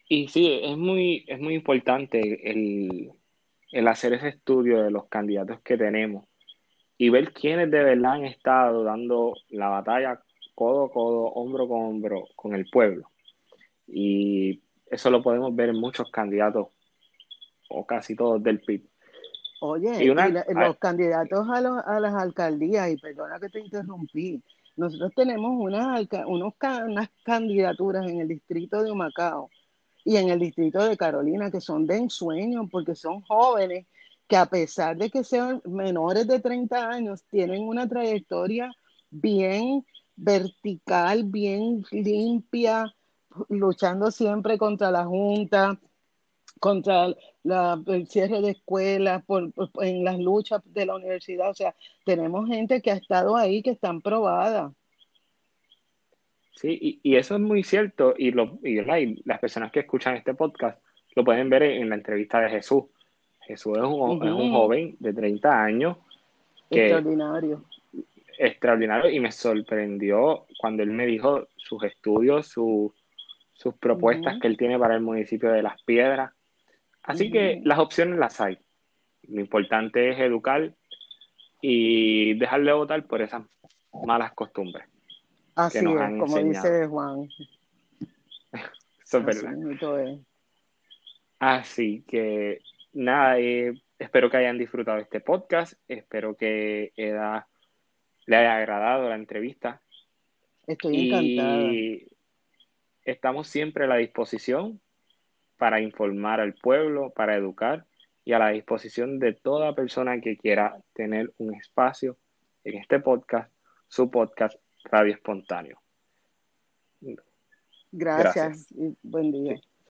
y sí, es muy, es muy importante el, el hacer ese estudio de los candidatos que tenemos y ver quiénes de verdad han estado dando la batalla codo a codo, hombro con hombro con el pueblo. Y eso lo podemos ver en muchos candidatos, o casi todos del PIB. Oye, los candidatos a, a, las alcaldías, y perdona que te interrumpí, nosotros tenemos unas, unos, unas candidaturas en el distrito de Humacao y en el distrito de Carolina que son de ensueño porque son jóvenes que a pesar de que sean menores de 30 años, tienen una trayectoria bien vertical, bien limpia, luchando siempre contra la Junta, contra el cierre de escuelas, por, en las luchas de la universidad. O sea, tenemos gente que ha estado ahí, que están probada. Sí, y, eso es muy cierto. Y, lo, y, las personas que escuchan este podcast lo pueden ver en la entrevista de Jesús. Jesús es un, es un joven de 30 años. extraordinario. Extraordinario y me sorprendió cuando él me dijo sus estudios, sus propuestas que él tiene para el municipio de Las Piedras. Así que las opciones las hay. Lo importante es educar y dejarle votar por esas malas costumbres. Así es, como dice Juan. Eso es verdad. Así que nada, eh, espero que hayan disfrutado este podcast, espero que le haya agradado la entrevista. Estoy y Estamos siempre a la disposición para informar al pueblo, para educar y a la disposición de toda persona que quiera tener un espacio en este podcast, su podcast Radio Espontáneo. Gracias, y buen día.